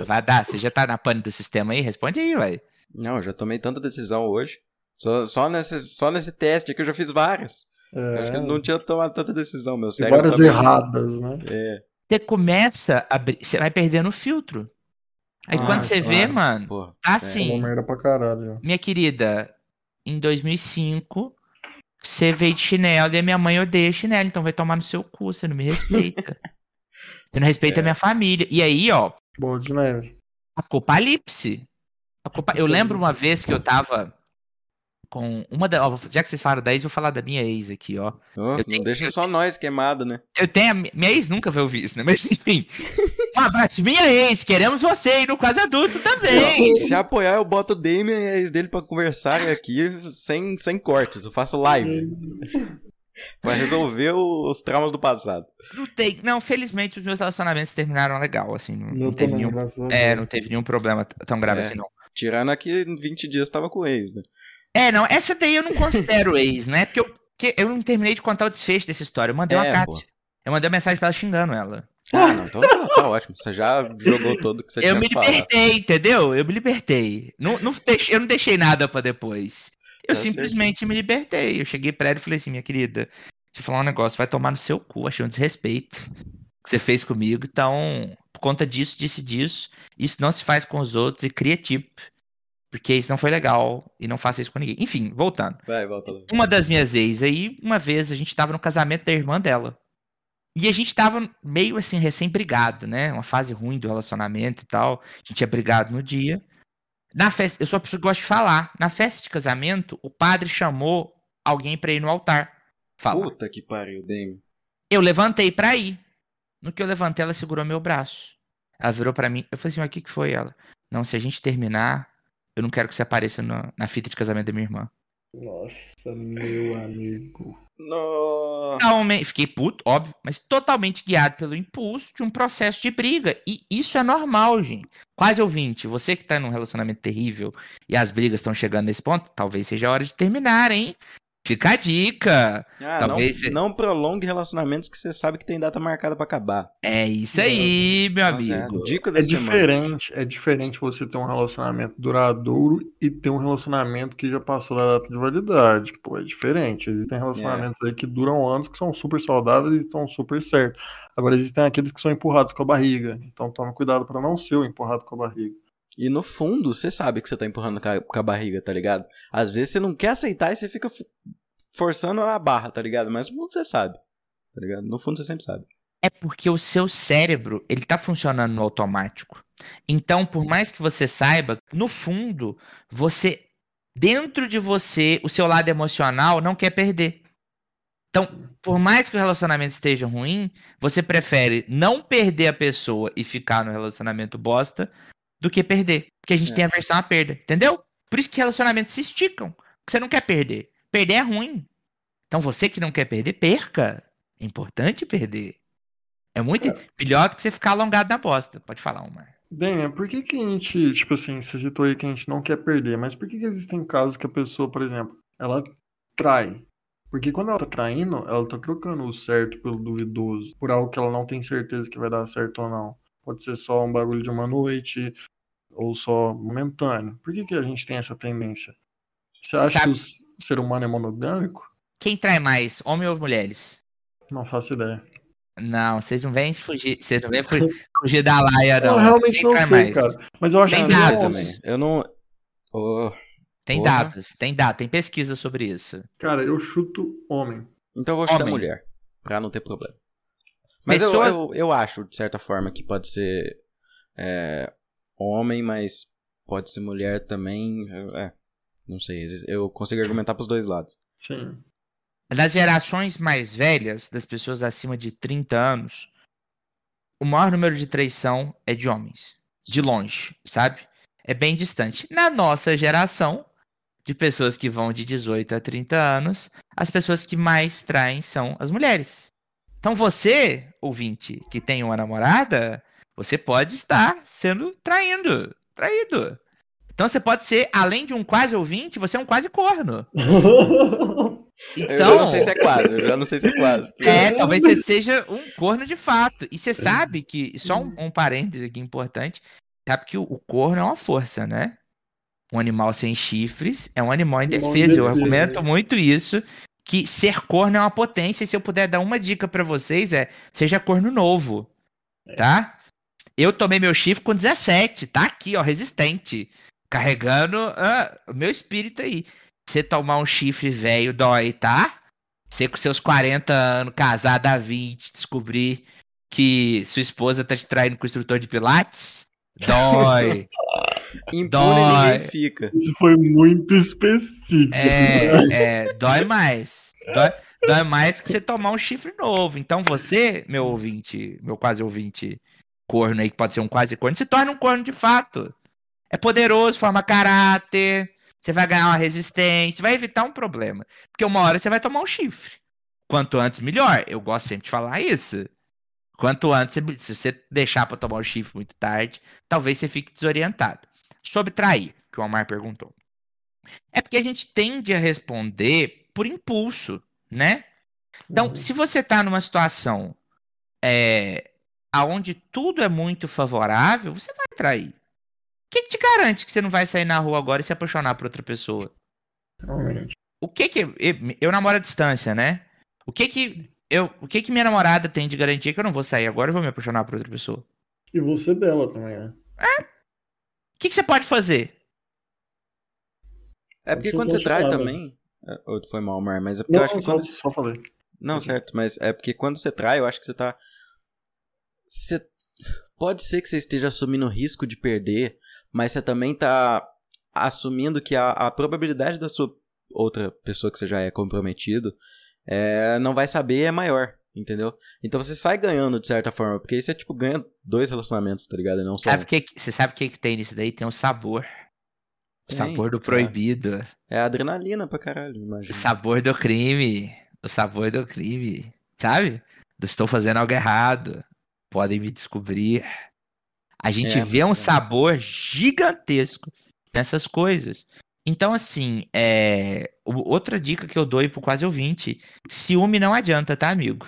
Vai dar, você já tá na pane do sistema aí? Responde aí, ué. Não, eu já tomei tanta decisão hoje. Só, só, nesse, só nesse teste aqui eu já fiz várias. Eu Acho que eu É, não tinha tomado tanta decisão, meu e cérebro. várias tá erradas, né? É, Você começa a. Você vai perdendo o filtro. Aí Ah, quando você vê, claro. mano, porra. tá É. assim. Falou merda pra caralho. Minha querida, em 2005, você veio de chinelo e a minha mãe odeia chinelo, então vai tomar no seu cu, você não me respeita. você não respeita a minha família. E aí, ó, Bola de neve. apocalipse. Apoca- Eu lembro uma vez que eu tava com uma da. ó, já que vocês falaram da ex, eu vou falar da minha ex aqui, ó. Ó, Eu não tenho- deixa eu só nós queimado, né? Eu tenho. A, mi- minha ex nunca vai ouvir isso, né? Mas enfim. Um abraço, minha ex. Queremos você aí no quase adulto também. Se apoiar, eu boto o Damien e a ex dele pra conversarem aqui sem, sem cortes. Eu faço live. pra resolver o- os traumas do passado. Não tem. Não, felizmente os meus relacionamentos terminaram legal, assim. Não, não teve nenhum. É, Deus. não teve nenhum problema tão grave É. assim, não. Tirando aqui, em 20 dias tava com o ex, né? É, não, essa daí eu não considero ex, né? Porque eu, que eu não terminei de contar o desfecho dessa história. Eu mandei uma É, carta. pô. Eu mandei uma mensagem pra ela xingando ela. Ah, não, então tá, tá ótimo. Você já jogou todo que você eu tinha me que falar. libertei, entendeu? Eu me libertei. Não, não deixei- eu não deixei nada pra depois. Eu Tá simplesmente me libertei. Eu cheguei pra ela e falei assim, minha querida, deixa eu falar um negócio, vai tomar no seu cu, achei um desrespeito que você fez comigo. Então, por conta disso, disse disso, isso não se faz com os outros e cria tipo. Porque isso não foi legal e não faça isso com ninguém. Enfim, voltando. Vai, volta lá. Uma das minhas ex aí, uma vez a gente tava no casamento da irmã dela. E a gente tava meio assim, recém-brigado, né? Uma fase ruim do relacionamento e tal. A gente tinha brigado no dia. Na festa, eu sou uma pessoa que gosta de falar. Na festa de casamento, o padre chamou alguém pra ir no altar. Falar. Puta que pariu, Damien. Eu levantei pra ir. No que eu levantei, ela segurou meu braço. Ela virou pra mim. Eu falei assim, mas o que, que foi ela? Não, se a gente terminar, eu não quero que você apareça na, na fita de casamento da minha irmã. Nossa, meu amigo. Nossa. Totalmente, fiquei puto, óbvio, mas totalmente guiado pelo impulso de um processo de briga. E isso é normal, gente. Quase ouvinte, você que tá num relacionamento terrível e as brigas estão chegando nesse ponto, talvez seja a hora de terminar, hein? Fica a dica. Ah, Talvez não, se- não prolongue relacionamentos que você sabe que tem data marcada pra acabar. É isso aí, meu Nossa, é amigo. dica da É semana. diferente, é diferente você ter um relacionamento duradouro e ter um relacionamento que já passou da data de validade. Pô, é diferente. Existem relacionamentos aí que duram anos, que são super saudáveis e estão super certos. Agora existem aqueles que são empurrados com a barriga. Então tome cuidado pra não ser o empurrado com a barriga. E no fundo, você sabe que você tá empurrando com a, barriga, tá ligado? Às vezes você não quer aceitar e você fica forçando a barra, tá ligado? Mas no fundo você sabe, tá ligado? No fundo você sempre sabe. É porque o seu cérebro, ele tá funcionando no automático. Então, por mais que você saiba, no fundo, você dentro de você, o seu lado emocional não quer perder. Então, por mais que o relacionamento esteja ruim, você prefere não perder a pessoa e ficar no relacionamento bosta do que perder. Porque a gente É. tem aversão à perda, entendeu? Por isso que relacionamentos se esticam. Você não quer perder. Perder é ruim. Então, você que não quer perder, perca. É importante perder. É muito melhor do que você ficar alongado na bosta. Pode falar, Omar. Daniel, por que que a gente, tipo assim, você citou aí que a gente não quer perder, mas por que que existem casos que a pessoa, por exemplo, ela trai? Porque quando ela tá traindo, ela tá trocando o certo pelo duvidoso, por algo que ela não tem certeza que vai dar certo ou não. Pode ser só um bagulho de uma noite, ou só momentâneo. Por que que a gente tem essa tendência? Você acha Sabe- que o ser humano é monogâmico? Quem trai mais, homem ou mulheres? Não faço ideia. Não, vocês não vêm fugir, vocês não vêm fu- fugir da laia, não. eu realmente Quem não trai sei, mais? cara. Mas eu acho Tem que Eu não dado sei são- também. Eu não. Ô, Tem Porra. dados, tem dados, tem pesquisa sobre isso. Cara, eu chuto homem. Então eu vou chutar Homem. mulher, pra não ter problema. Mas eu- Pessoas- eu, eu, acho, de certa forma, que pode ser é, homem, mas pode ser mulher também. É, não sei. Eu consigo argumentar pros dois lados. Sim. Das gerações mais velhas, das pessoas acima de 30 anos, o maior número de traição é de homens. De longe, sabe? É bem distante. Na nossa geração, de pessoas que vão de 18 a 30 anos, as pessoas que mais traem são as mulheres. Então você, ouvinte, que tem uma namorada, você pode estar sendo traindo, traído. Então você pode ser, além de um quase ouvinte, você é um quase corno. Então, Eu já não sei se é quase, eu já não sei se é quase. é, talvez você seja um corno de fato. E você sabe que, só um, um parêntese aqui importante, sabe que o, o corno é uma força, né? Um animal sem chifres é um animal defesa. Eu argumento muito isso, que ser corno é uma potência. E se eu puder dar uma dica pra vocês é, seja corno novo, tá? Eu tomei meu chifre com 17, tá aqui, ó, resistente. Carregando ah, o meu espírito aí. Você tomar um chifre velho dói, tá? Você com seus 40 anos, casado há 20, descobrir que sua esposa tá te traindo com o instrutor de pilates, dói. Impune Dói. ninguém fica. Isso foi muito específico. É, é, dói mais. Dói, dói mais que você tomar um chifre novo. Então você, meu ouvinte, meu quase ouvinte corno aí, que pode ser um quase corno, se torna um corno de fato. É poderoso, forma caráter, você vai ganhar uma resistência, vai evitar um problema. Porque uma hora você vai tomar um chifre. Quanto antes, melhor. Eu gosto sempre de falar isso. Quanto antes, você- se você deixar pra tomar o chifre muito tarde, talvez você fique desorientado. Sobre trair, que o Omar perguntou. É porque a gente tende a responder por impulso, né? Então, Uhum. se você tá numa situação é, aonde tudo é muito favorável, você vai trair. O que, que te garante que você não vai sair na rua agora e se apaixonar por outra pessoa? Realmente. O que que eu, eu namoro à distância, né? O que que eu, o que que minha namorada tem de garantia que eu não vou sair agora e vou me apaixonar por outra pessoa? E você dela também, né? O que que você pode fazer? É porque Eu quando você trai também. é, ô, Foi mal, Mar, mas é porque eu Não, acho que só, quando. só falei. Não, certo, mas é porque quando você trai, eu acho que você tá. Você. Pode ser que você esteja assumindo o risco de perder, mas você também tá assumindo que a, a probabilidade da sua outra pessoa que você já é comprometido é, não vai saber é maior, entendeu? Então você sai ganhando de certa forma, porque aí você tipo ganha dois relacionamentos, tá ligado? E não só Sabe um. que, você sabe o que, que tem nisso daí? Tem um sabor. O sabor do proibido. É adrenalina pra caralho, imagina. O sabor do crime. O sabor do crime. Sabe? Do estou fazendo algo errado. Podem me descobrir. A gente É, vê um é. sabor gigantesco nessas coisas. Então, assim, é... outra dica que eu dou aí pro quase ouvinte: ciúme não adianta, tá, amigo?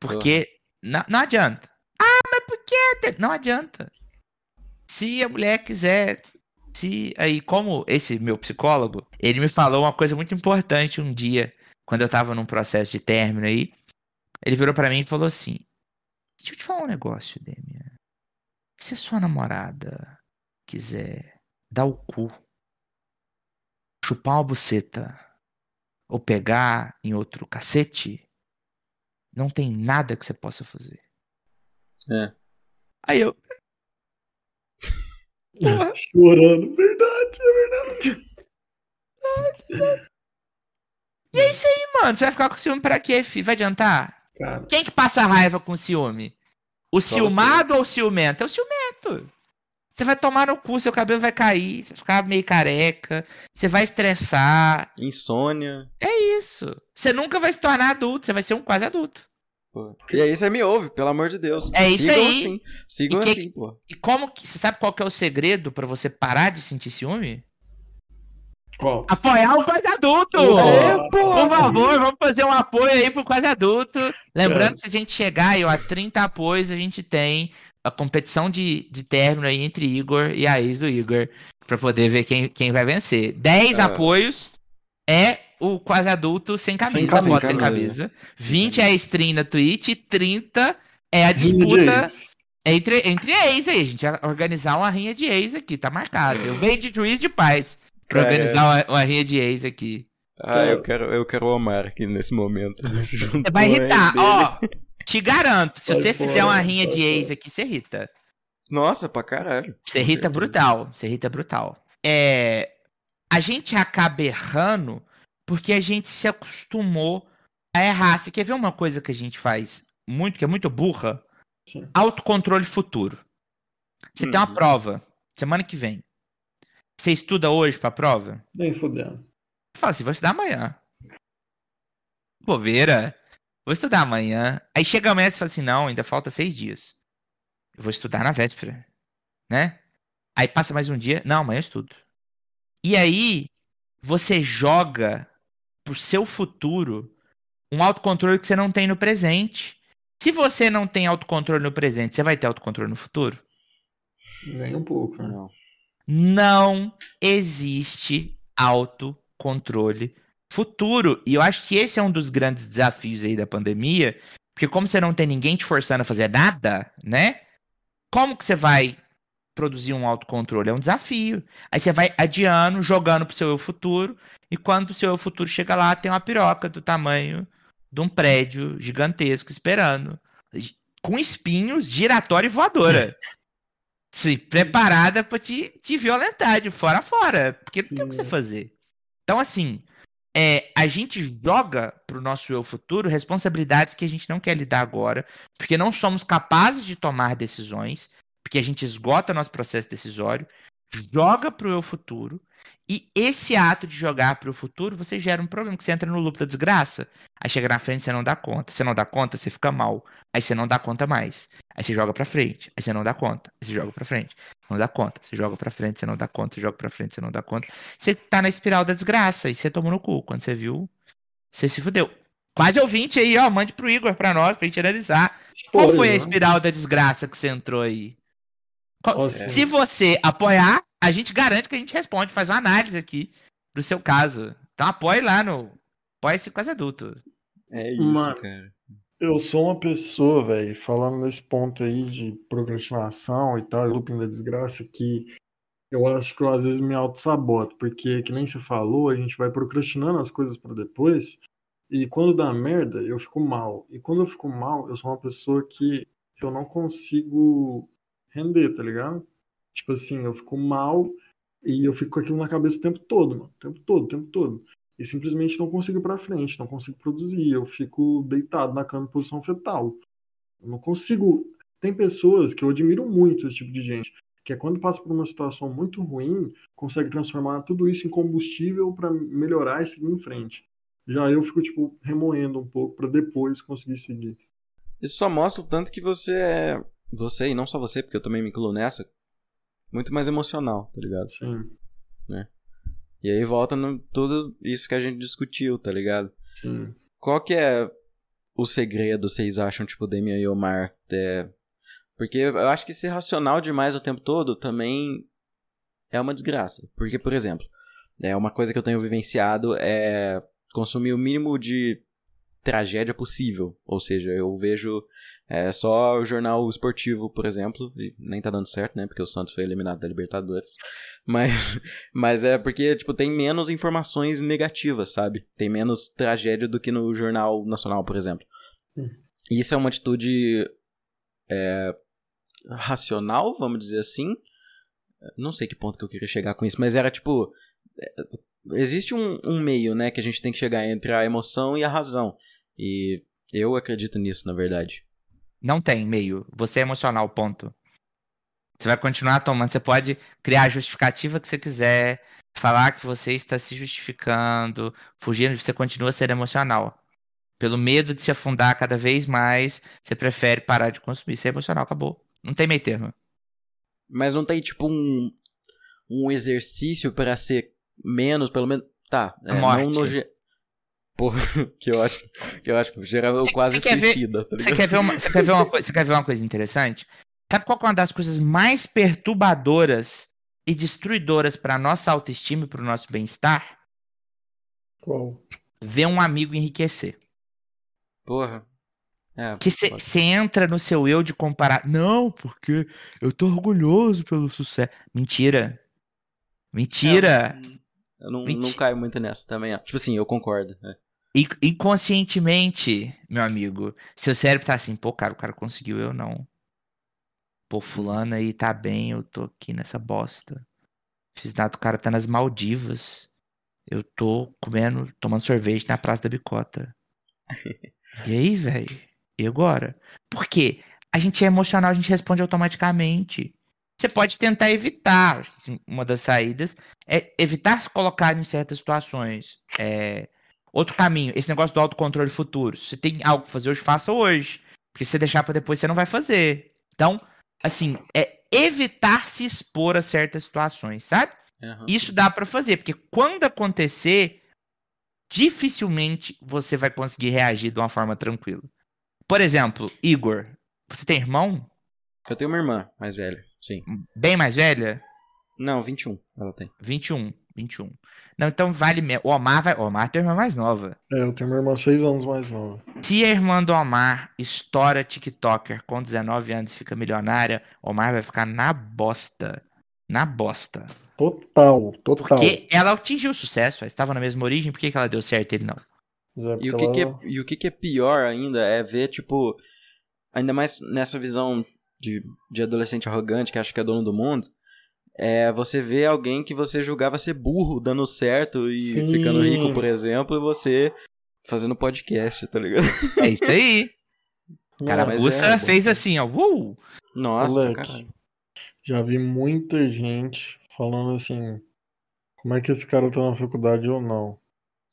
Porque não, não adianta. Ah, mas por que? Não adianta. Se a mulher quiser. Se aí, como esse meu psicólogo, ele me falou uma coisa muito importante um dia, quando eu tava num processo de término aí. Ele virou pra mim e falou assim: Deixa eu te falar um negócio, Demian. Se a sua namorada quiser dar o cu, chupar uma buceta ou pegar em outro cacete, não tem nada que você possa fazer. É. Aí eu, Porra. Chorando, verdade, é verdade. e é isso aí, mano. Você vai ficar com ciúme pra quê, filho? Vai adiantar? Cara, Quem que passa raiva com ciúme? O Só ciumado ou o ciumento? É o ciumento. Você vai tomar no cu, seu cabelo vai cair, você vai ficar meio careca, você vai estressar. Insônia. É isso. Você nunca vai se tornar adulto, você vai ser um quase adulto. Pô. E aí você me ouve, pelo amor de Deus. É isso Sigam aí. assim. Sigam E que- assim, pô. E como que. Você sabe qual que é o segredo pra você parar de sentir ciúme? qual? Apoiar o quase adulto! É, Por favor, vamos fazer um apoio aí pro quase adulto. Lembrando É. que se a gente chegar aí, ó, a 30 apoios, a gente tem a competição de, de término aí entre Igor e a ex do Igor. Pra poder ver quem, quem vai vencer. 10 Ah. apoios é o quase adulto sem camisa, camisa, foto sem camisa. camisa. 20 é a stream na Twitch e 30 é a disputa entre, entre ex aí. A gente vai organizar uma rinha de ex aqui, tá marcado. Eu venho de juiz de paz pra Cara, organizar uma, uma rinha de ex aqui. Ah, eu quero, eu quero o Omar aqui nesse momento. Você vai irritar. Ó, te garanto, se você fizer uma rinha de ex aqui, você irrita. Nossa, pra caralho. Você irrita brutal. Você irrita brutal. É, a gente acaba errando porque a gente se acostumou a errar. Você quer ver uma coisa que a gente faz muito, que é muito burra? Sim. Autocontrole futuro. Você tem uma Uhum. prova semana que vem. Você estuda hoje pra prova? Nem fudendo. Fala assim, vou estudar amanhã. Bobeira. Vou estudar amanhã. Aí chega amanhã e você fala assim, não, ainda falta seis dias. Eu vou estudar na véspera. Né? Aí passa mais um dia. Não, amanhã eu estudo. E aí, você joga pro seu futuro um autocontrole que você não tem no presente. Se você não tem autocontrole no presente, você vai ter autocontrole no futuro? Nem um pouco, né? Não. não existe autocontrole futuro. E eu acho que esse é um dos grandes desafios aí da pandemia, porque como você não tem ninguém te forçando a fazer nada, né? Como que você vai produzir um autocontrole? É um desafio. Aí você vai adiando, jogando pro seu eu futuro, e quando o seu eu futuro chega lá, tem uma piroca do tamanho de um prédio gigantesco esperando. Com espinhos, giratória e voadora. Se preparada pra te, te violentar de fora a fora. Porque não tem o que você fazer. Então, assim, é, a gente joga pro nosso eu futuro responsabilidades que a gente não quer lidar agora, porque não somos capazes de tomar decisões, porque a gente esgota nosso processo decisório, joga pro eu futuro, e esse ato de jogar pro futuro, você gera um problema, que você entra no loop da desgraça. Aí chega na frente, você não dá conta. Você não dá conta, você fica mal. Aí você não dá conta mais. Aí você joga pra frente. Aí você não dá conta. Aí você joga pra frente. Não dá conta. Você joga pra frente, você não dá conta. Você joga pra frente, você não dá conta. Você tá na espiral da desgraça. E você tomou no cu. Quando você viu, você se fudeu. Quase ouvinte aí, ó. Mande pro Igor pra nós, pra gente analisar. Qual foi a né? espiral da desgraça que você entrou aí? Qual- Nossa, Se você apoiar, a gente garante que a gente responde, faz uma análise aqui do seu caso. Então apoie lá no Apoie-se quase adulto. É isso, Mano. cara. Eu sou uma pessoa, velho, falando nesse ponto aí de procrastinação e tal, e looping da desgraça, que eu acho que eu às vezes me auto-saboto, porque, que nem você falou, a gente vai procrastinando as coisas pra depois, e quando dá merda, eu fico mal. E quando eu fico mal, eu sou uma pessoa que eu não consigo render, tá ligado? Tipo assim, eu fico mal e eu fico com aquilo na cabeça o tempo todo, mano. O tempo todo, o tempo todo. E simplesmente não consigo ir pra frente, não consigo produzir. Eu fico deitado na cama em posição fetal. Eu não consigo. Tem pessoas que eu admiro muito esse tipo de gente, que é quando passa por uma situação muito ruim, consegue transformar tudo isso em combustível para melhorar e seguir em frente. Já eu fico, tipo, remoendo um pouco para depois conseguir seguir. Isso só mostra o tanto que você é. Você, e não só você, porque eu também me incluo nessa, muito mais emocional, tá ligado? Sim. Né? E aí volta no tudo isso que a gente discutiu, tá ligado? Sim. Qual que é o segredo, vocês acham, tipo, Damian e Omar? É... Porque eu acho que ser racional demais o tempo todo também é uma desgraça. Porque, por exemplo, é uma coisa que eu tenho vivenciado é consumir o mínimo de tragédia possível. Ou seja, eu vejo é, só o jornal esportivo, por exemplo, e nem tá dando certo, né? Porque o Santos foi eliminado da Libertadores. Mas, mas é porque, tipo, tem menos informações negativas, sabe? Tem menos tragédia do que no Jornal Nacional, por exemplo. Hum. Isso é uma atitude é, racional, vamos dizer assim. Não sei que ponto que eu queria chegar com isso, mas era tipo. é, Existe um, um meio, né, que a gente tem que chegar entre a emoção e a razão. E eu acredito nisso, na verdade. Não tem meio. Você é emocional, ponto. Você vai continuar tomando. Você pode criar a justificativa que você quiser, falar que você está se justificando, fugindo, você continua a ser emocional. Pelo medo de se afundar cada vez mais, você prefere parar de consumir. Ser emocional, acabou. Não tem meio termo. Mas não tem, tipo, um, um exercício para ser menos, pelo menos. Tá, é, morte. não no. Porra, que ótimo. Que ótimo. Geral, eu Você- quase você quer ver- suicida, tá Você quer ver uma, você quer ver uma coisa, você quer ver uma coisa interessante? Sabe qual que é uma das coisas mais perturbadoras e destruidoras para nossa autoestima e para o nosso bem-estar? Qual? Ver um amigo enriquecer. Porra. É, Que você entra no seu eu de comparar. Não, porque eu tô orgulhoso pelo sucesso. Mentira. Mentira. Eu não, não caio muito nessa também. ó. Tipo assim, eu concordo. é. In- Inconscientemente, meu amigo, seu cérebro tá assim, pô, cara, o cara conseguiu, eu não. Pô, fulano aí tá bem, eu tô aqui nessa bosta. Fiz nada, o cara tá nas Maldivas. Eu tô comendo, tomando sorvete na Praça da Bicota. E aí, velho? E agora? Por quê? A gente é emocional, a gente responde automaticamente. Você pode tentar evitar. assim, Uma das saídas é evitar se colocar em certas situações. É, Outro caminho, esse negócio do autocontrole futuro. Se tem algo pra fazer hoje, faça hoje. Porque se você deixar pra depois, você não vai fazer. Então, assim, é evitar se expor a certas situações, sabe? Aham. Isso dá pra fazer, porque quando acontecer, dificilmente você vai conseguir reagir de uma forma tranquila. Por exemplo, Igor, você tem irmão Eu tenho uma irmã mais velha, sim. bem mais velha? Não, 21 ela tem. 21, 21. Não, então vale mesmo. O Omar vai, o Omar tem uma irmã mais nova. É, eu tenho uma irmã seis anos mais nova. Se a irmã do Omar estoura TikToker com 19 anos e fica milionária, Omar vai ficar na bosta. Na bosta. Total, total. Porque ela atingiu o sucesso, ela estava na mesma origem, por que, que ela deu certo e ele não? Já, E o, que, que é, e o que, que é pior ainda é ver, tipo, ainda mais nessa visão de, de adolescente arrogante que acha que é dono do mundo, é você ver alguém que você julgava ser burro dando certo e Sim. ficando rico, por exemplo, e você fazendo podcast, tá ligado? É isso aí. Carabuça é, fez assim, ó. Uh! Nossa, caralho. já vi muita gente falando assim, como é que esse cara tá na faculdade ou não.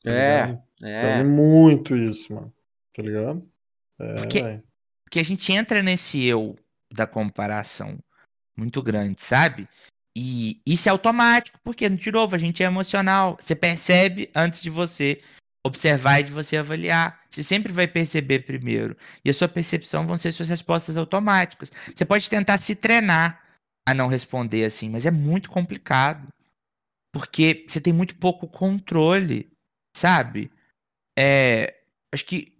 Tá É, ligado? Já é. vi muito isso, mano. Tá ligado? É, Porque-. Porque a gente entra nesse eu da comparação muito grande, sabe? E isso é automático, porque, de novo, a gente é emocional. Você percebe antes de você observar e de você avaliar. Você sempre vai perceber primeiro. E a sua percepção vão ser suas respostas automáticas. Você pode tentar se treinar a não responder assim, mas é muito complicado. Porque você tem muito pouco controle, sabe? É, acho que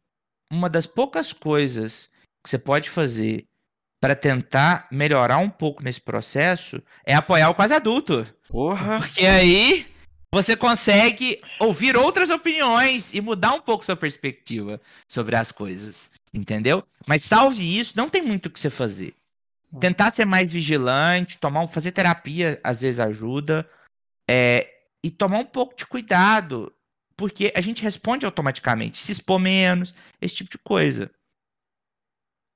uma das poucas coisas que você pode fazer para tentar melhorar um pouco nesse processo é apoiar o quase adulto. Porra. Porque aí você consegue ouvir outras opiniões e mudar um pouco sua perspectiva sobre as coisas. Entendeu? Mas salve isso, não tem muito o que você fazer. Tentar ser mais vigilante, tomar fazer terapia às vezes ajuda. é, e tomar um pouco de cuidado. Porque a gente responde automaticamente, se expor menos, esse tipo de coisa.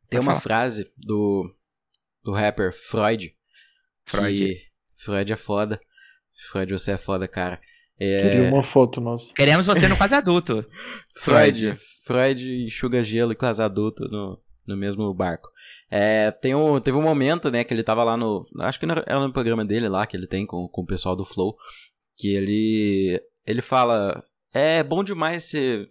Tem Pode uma falar. frase do, do rapper Freud Freud. Que Freud é foda. Freud, você é foda, cara. É... Queria uma foto nossa. Queremos você no quase adulto. Freud. Freud enxuga gelo e quase adulto no, no mesmo barco. É, tem um, teve um momento, né, que ele tava lá no. Acho que era no programa dele lá, que ele tem com, com o pessoal do Flow. Que ele. Ele fala. É bom demais ser,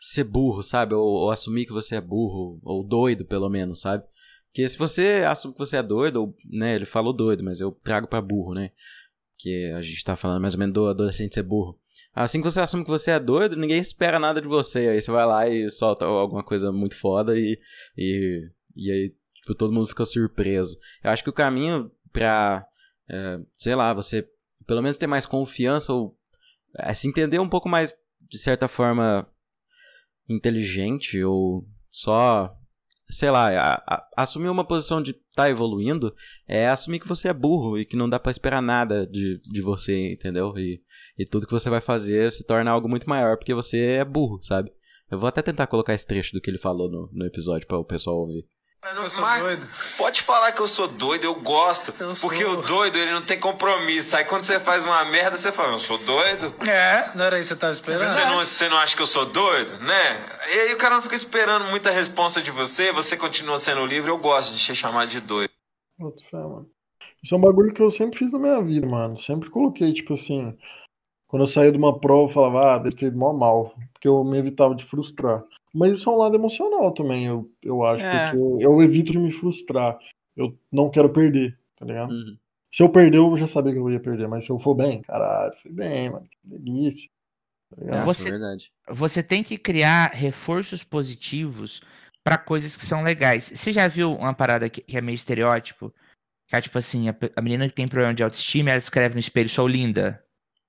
ser burro, sabe? Ou, ou assumir que você é burro, ou doido, pelo menos, sabe? Que se você assume que você é doido, ou, né, ele falou doido, mas eu trago pra burro, né? Que a gente tá falando mais ou menos do adolescente ser burro. Assim que você assume que você é doido, ninguém espera nada de você. Aí você vai lá e solta alguma coisa muito foda e, e, e aí tipo, todo mundo fica surpreso. Eu acho que o caminho pra, é, sei lá, você pelo menos ter mais confiança ou é, se entender um pouco mais, de certa forma, inteligente ou só sei lá, a, a, assumir uma posição de tá evoluindo é assumir que você é burro e que não dá para esperar nada de, de você, entendeu? E, e tudo que você vai fazer se torna algo muito maior porque você é burro, sabe? Eu vou até tentar colocar esse trecho do que ele falou no, no episódio para o pessoal ouvir. Eu sou Mas doido. Pode falar que eu sou doido, eu gosto. Eu porque sou... o doido, ele não tem compromisso. Aí quando você faz uma merda, você fala, eu sou doido. É, não era isso que você tava esperando? Você não, você não acha que eu sou doido, né? E aí o cara não fica esperando muita resposta de você, você continua sendo livre. Eu gosto de ser chamado de doido. Outro fé, mano. Isso é um bagulho que eu sempre fiz na minha vida, mano. Sempre coloquei, tipo assim. Quando eu saía de uma prova, eu falava, ah, deve ter ido mal mal. Porque eu me evitava de frustrar. Mas isso é um lado emocional também, eu, eu acho. É. Porque eu, eu, evito de me frustrar. Eu não quero perder, tá ligado? Uhum. Se eu perder, eu já sabia que eu ia perder. Mas se eu for bem, caralho, fui bem, mano. Que delícia. Tá você, é você tem que criar reforços positivos para coisas que são legais. Você já viu uma parada que, que é meio estereótipo? Que é tipo assim, a, a, menina que tem problema de autoestima, ela escreve no espelho, sou linda.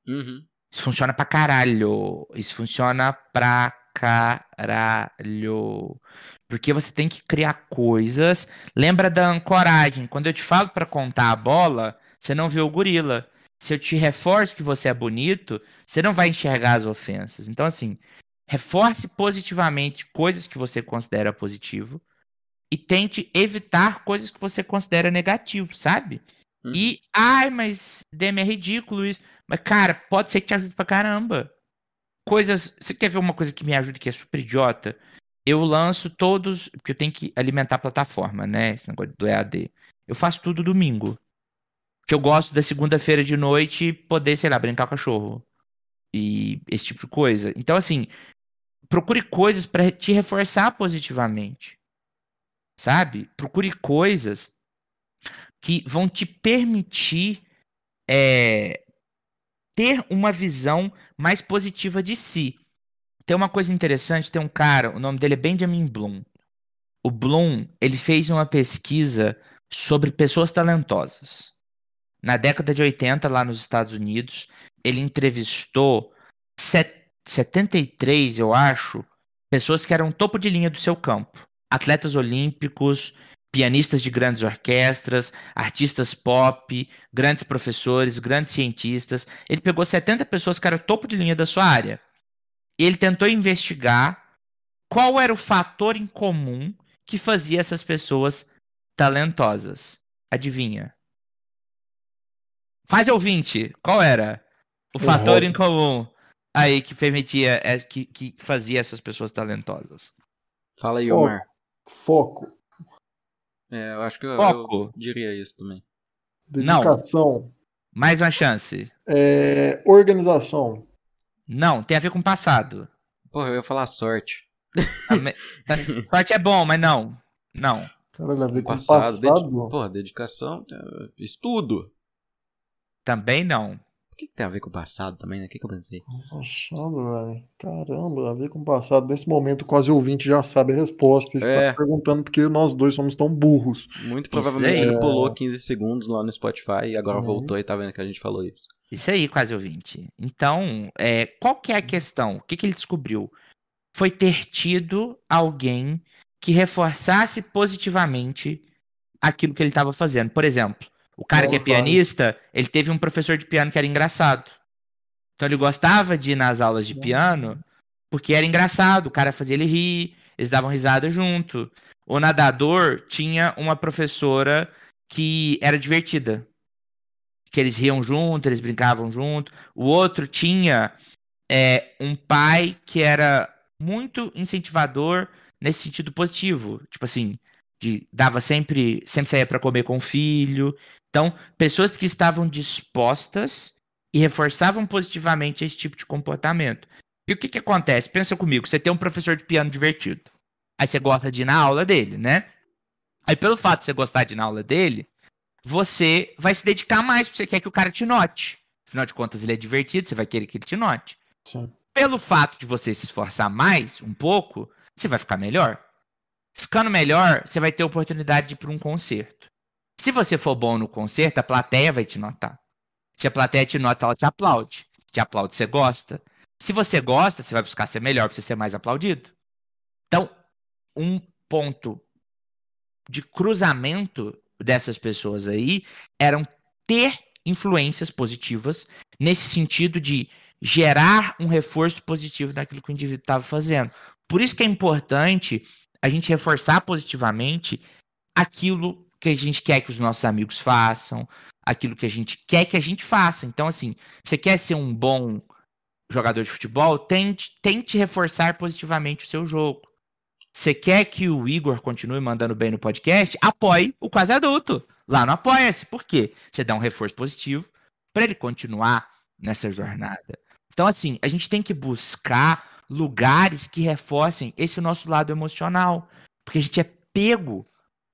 Uhum. Isso funciona pra caralho. Isso funciona pra caralho. Porque você tem que criar coisas. Lembra da ancoragem. Quando eu te falo para contar a bola, você não vê o gorila. Se eu te reforço que você é bonito, você não vai enxergar as ofensas. Então, assim, reforce positivamente coisas que você considera positivo e tente evitar coisas que você considera negativo, sabe? Hum. E, ai, mas Demi é ridículo isso. Mas, cara, pode ser que te ajude pra caramba coisas. Você quer ver uma coisa que me ajuda que é super idiota? Eu lanço todos. Porque eu tenho que alimentar a plataforma, né? Esse negócio do EAD. Eu faço tudo domingo. Que eu gosto da segunda-feira de noite poder, sei lá, brincar com o cachorro. E esse tipo de coisa. Então, assim, procure coisas para te reforçar positivamente. Sabe? Procure coisas que vão te permitir é, ter uma visão mais positiva de si. Tem uma coisa interessante, tem um cara, o nome dele é Benjamin Bloom. O Bloom, ele fez uma pesquisa sobre pessoas talentosas. Na década de 80, lá nos Estados Unidos, ele entrevistou 73, eu acho, pessoas que eram topo de linha do seu campo. Atletas olímpicos, pianistas de grandes orquestras, artistas pop, grandes professores, grandes cientistas. Ele pegou 70 pessoas que eram topo de linha da sua área. E ele tentou investigar qual era o fator em comum que fazia essas pessoas talentosas. Adivinha? Faz ouvinte, qual era o fator em comum aí que permitia, é, que, que fazia essas pessoas talentosas? Fala aí, Omar. Foco. É, eu acho que eu, eu diria isso também. Dedicação. Não. Mais uma chance. É, organização. Não, tem a ver com passado. Porra, eu ia falar sorte. sorte é bom, mas não. Não. Caralho, a ver com passado. passado. Dedi... Porra, dedicação, estudo. Também não. O que, que, tem a ver com o passado também, né? O que, que eu pensei? Passado, velho. Caramba, a ver com o passado. Nesse momento, quase o ouvinte já sabe a resposta. Está é. perguntando porque nós dois somos tão burros. Muito provavelmente ele pulou 15 segundos lá no Spotify e agora uhum. voltou e tá vendo que a gente falou isso. Isso aí, quase ouvinte. Então, é, qual que é a questão? O que, que ele descobriu? Foi ter tido alguém que reforçasse positivamente aquilo que ele estava fazendo. Por exemplo, o cara que é pianista, ele teve um professor de piano que era engraçado. Então ele gostava de ir nas aulas de piano porque era engraçado, o cara fazia ele rir, eles davam risada junto. O nadador tinha uma professora que era divertida. que eles riam junto, eles brincavam junto. O outro tinha é, um pai que era muito incentivador nesse sentido positivo. Tipo assim, de, dava sempre, sempre saía para comer com o filho. Então, pessoas que estavam dispostas e reforçavam positivamente esse tipo de comportamento. E o que que acontece? Pensa comigo, você tem um professor de piano divertido. Aí você gosta de ir na aula dele, né? Aí pelo fato de você gostar de ir na aula dele, você vai se dedicar mais, porque você quer que o cara te note. Afinal de contas, ele é divertido, você vai querer que ele te note. Sim. Pelo fato de você se esforçar mais, um pouco, você vai ficar melhor. Ficando melhor, você vai ter oportunidade de ir para um concerto. Se você for bom no concerto, a plateia vai te notar. Se a plateia te nota, ela te aplaude. Se te aplaude, você gosta. Se você gosta, você vai buscar ser melhor para você ser mais aplaudido. Então, um ponto de cruzamento dessas pessoas aí eram ter influências positivas nesse sentido de gerar um reforço positivo naquilo que o indivíduo estava fazendo. Por isso que é importante a gente reforçar positivamente aquilo que a gente quer que os nossos amigos façam, aquilo que a gente quer que a gente faça. Então, assim, você quer ser um bom jogador de futebol, tente, tente reforçar positivamente o seu jogo. Você quer que o Igor continue mandando bem no podcast? Apoie o Quase Adulto. Lá no Apoia-se. Por quê? Você dá um reforço positivo para ele continuar nessa jornada. Então, assim, a gente tem que buscar lugares que reforcem esse nosso lado emocional. Porque a gente é pego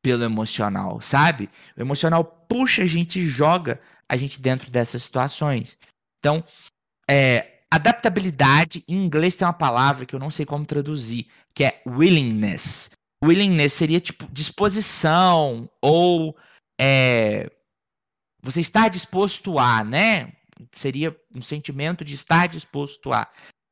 pelo emocional, sabe? O emocional puxa a gente e joga a gente dentro dessas situações. Então, é, Adaptabilidade, em inglês tem uma palavra que eu não sei como traduzir, que é willingness. Willingness seria tipo disposição ou é, você estar disposto a, né? Seria um sentimento de estar disposto a.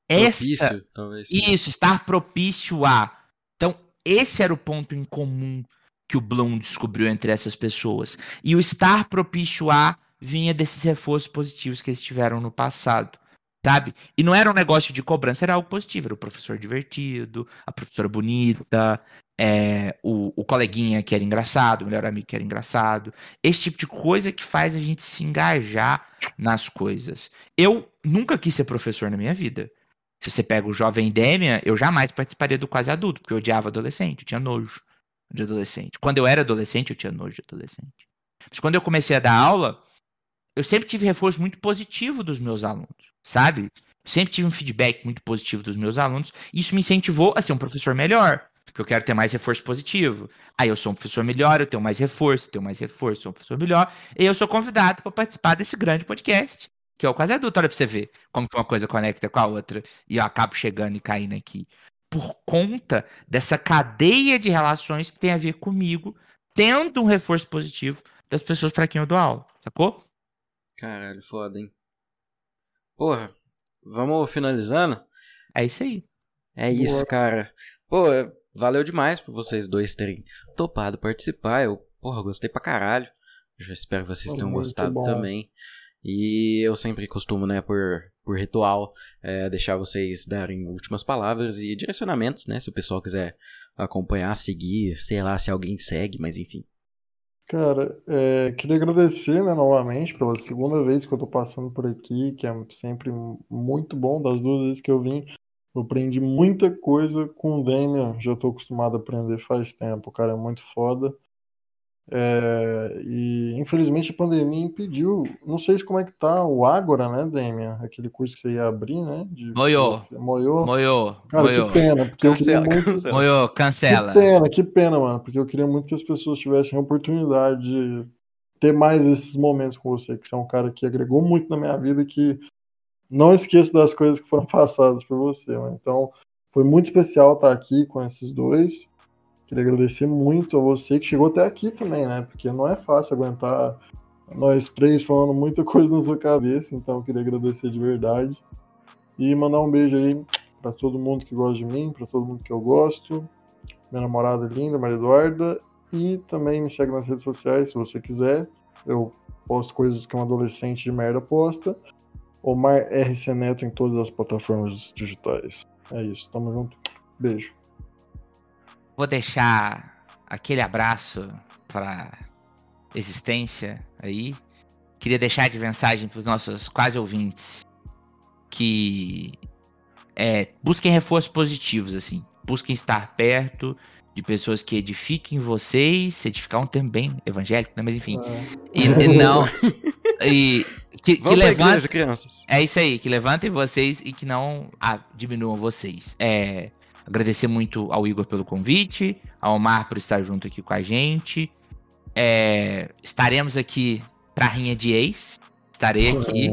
Propício, Essa, talvez. Isso, estar propício a. Então, esse era o ponto em comum que o Bloom descobriu entre essas pessoas. E o estar propício a vinha desses reforços positivos que eles tiveram no passado sabe? E não era um negócio de cobrança, era algo positivo. Era o professor divertido, a professora bonita, é, o, o coleguinha que era engraçado, o melhor amigo que era engraçado. Esse tipo de coisa que faz a gente se engajar nas coisas. Eu nunca quis ser professor na minha vida. Se você pega o jovem Demian, eu jamais participaria do quase adulto, porque eu odiava adolescente, eu tinha nojo de adolescente. Quando eu era adolescente, eu tinha nojo de adolescente. Mas quando eu comecei a dar aula, eu sempre tive reforço muito positivo dos meus alunos, sabe? Sempre tive um feedback muito positivo dos meus alunos. Isso me incentivou a ser um professor melhor. Porque eu quero ter mais reforço positivo. Aí eu sou um professor melhor, eu tenho mais reforço, eu tenho mais reforço, sou um professor melhor. E eu sou convidado para participar desse grande podcast, que é o Quase Adulto. Olha pra você ver como que uma coisa conecta com a outra. E eu acabo chegando e caindo aqui. Por conta dessa cadeia de relações que tem a ver comigo, tendo um reforço positivo das pessoas para quem eu dou aula, sacou? Caralho, foda, hein? Porra, vamos finalizando? É isso aí. É Boa. isso, cara. Pô, valeu demais por vocês dois terem topado participar. Eu, porra, gostei pra caralho. Eu espero que vocês tenham gostado bom. também. E eu sempre costumo, né, por, por ritual, é, deixar vocês darem últimas palavras e direcionamentos, né? Se o pessoal quiser acompanhar, seguir, sei lá se alguém segue, mas enfim. Cara, é, queria agradecer, né, novamente, pela segunda vez que eu tô passando por aqui, que é sempre muito bom. Das duas vezes que eu vim, eu aprendi muita coisa com o Damian, já tô acostumado a aprender faz tempo, o cara é muito foda. É, e infelizmente a pandemia impediu. Não sei como é que tá o Ágora, né, Demian? Aquele curso que você ia abrir, né? De, moiô. Moiô. Moiô. Cara, moiô. que pena. Porque cancela, muito... cancela. Moiô, cancela. Que pena, que pena, mano. Porque eu queria muito que as pessoas tivessem a oportunidade de ter mais esses momentos com você, que você é um cara que agregou muito na minha vida que não esqueço das coisas que foram passadas por você, mano. Então, foi muito especial estar aqui com esses dois. Queria agradecer muito a você que chegou até aqui também, né? Porque não é fácil aguentar nós três falando muita coisa na sua cabeça, então queria agradecer de verdade. E mandar um beijo aí para todo mundo que gosta de mim, para todo mundo que eu gosto. Minha namorada linda, Maria Eduarda. E também me segue nas redes sociais se você quiser. Eu posto coisas que um adolescente de merda posta. Omar RC Neto em todas as plataformas digitais. É isso, tamo junto. Beijo. Vou deixar aquele abraço para existência aí. queria deixar de mensagem para os nossos quase ouvintes que é, busquem reforços positivos, assim. Busquem estar perto de pessoas que edifiquem vocês, edificar um também evangélico, né? Mas enfim. E, e não. E que, que Vamos levantem. igreja, crianças. É isso aí, que levantem vocês e que não ah, diminuam vocês. É, agradecer muito ao Igor pelo convite, ao Omar por estar junto aqui com a gente. É, estaremos aqui pra Rinha de Ex. Estarei aqui.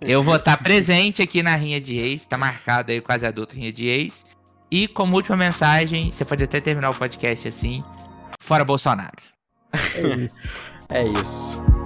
Eu vou estar presente aqui na Rinha de Ex. Tá marcado aí quase adulto Rinha de Ex. E como última mensagem, você pode até terminar o podcast assim. Fora Bolsonaro. É isso.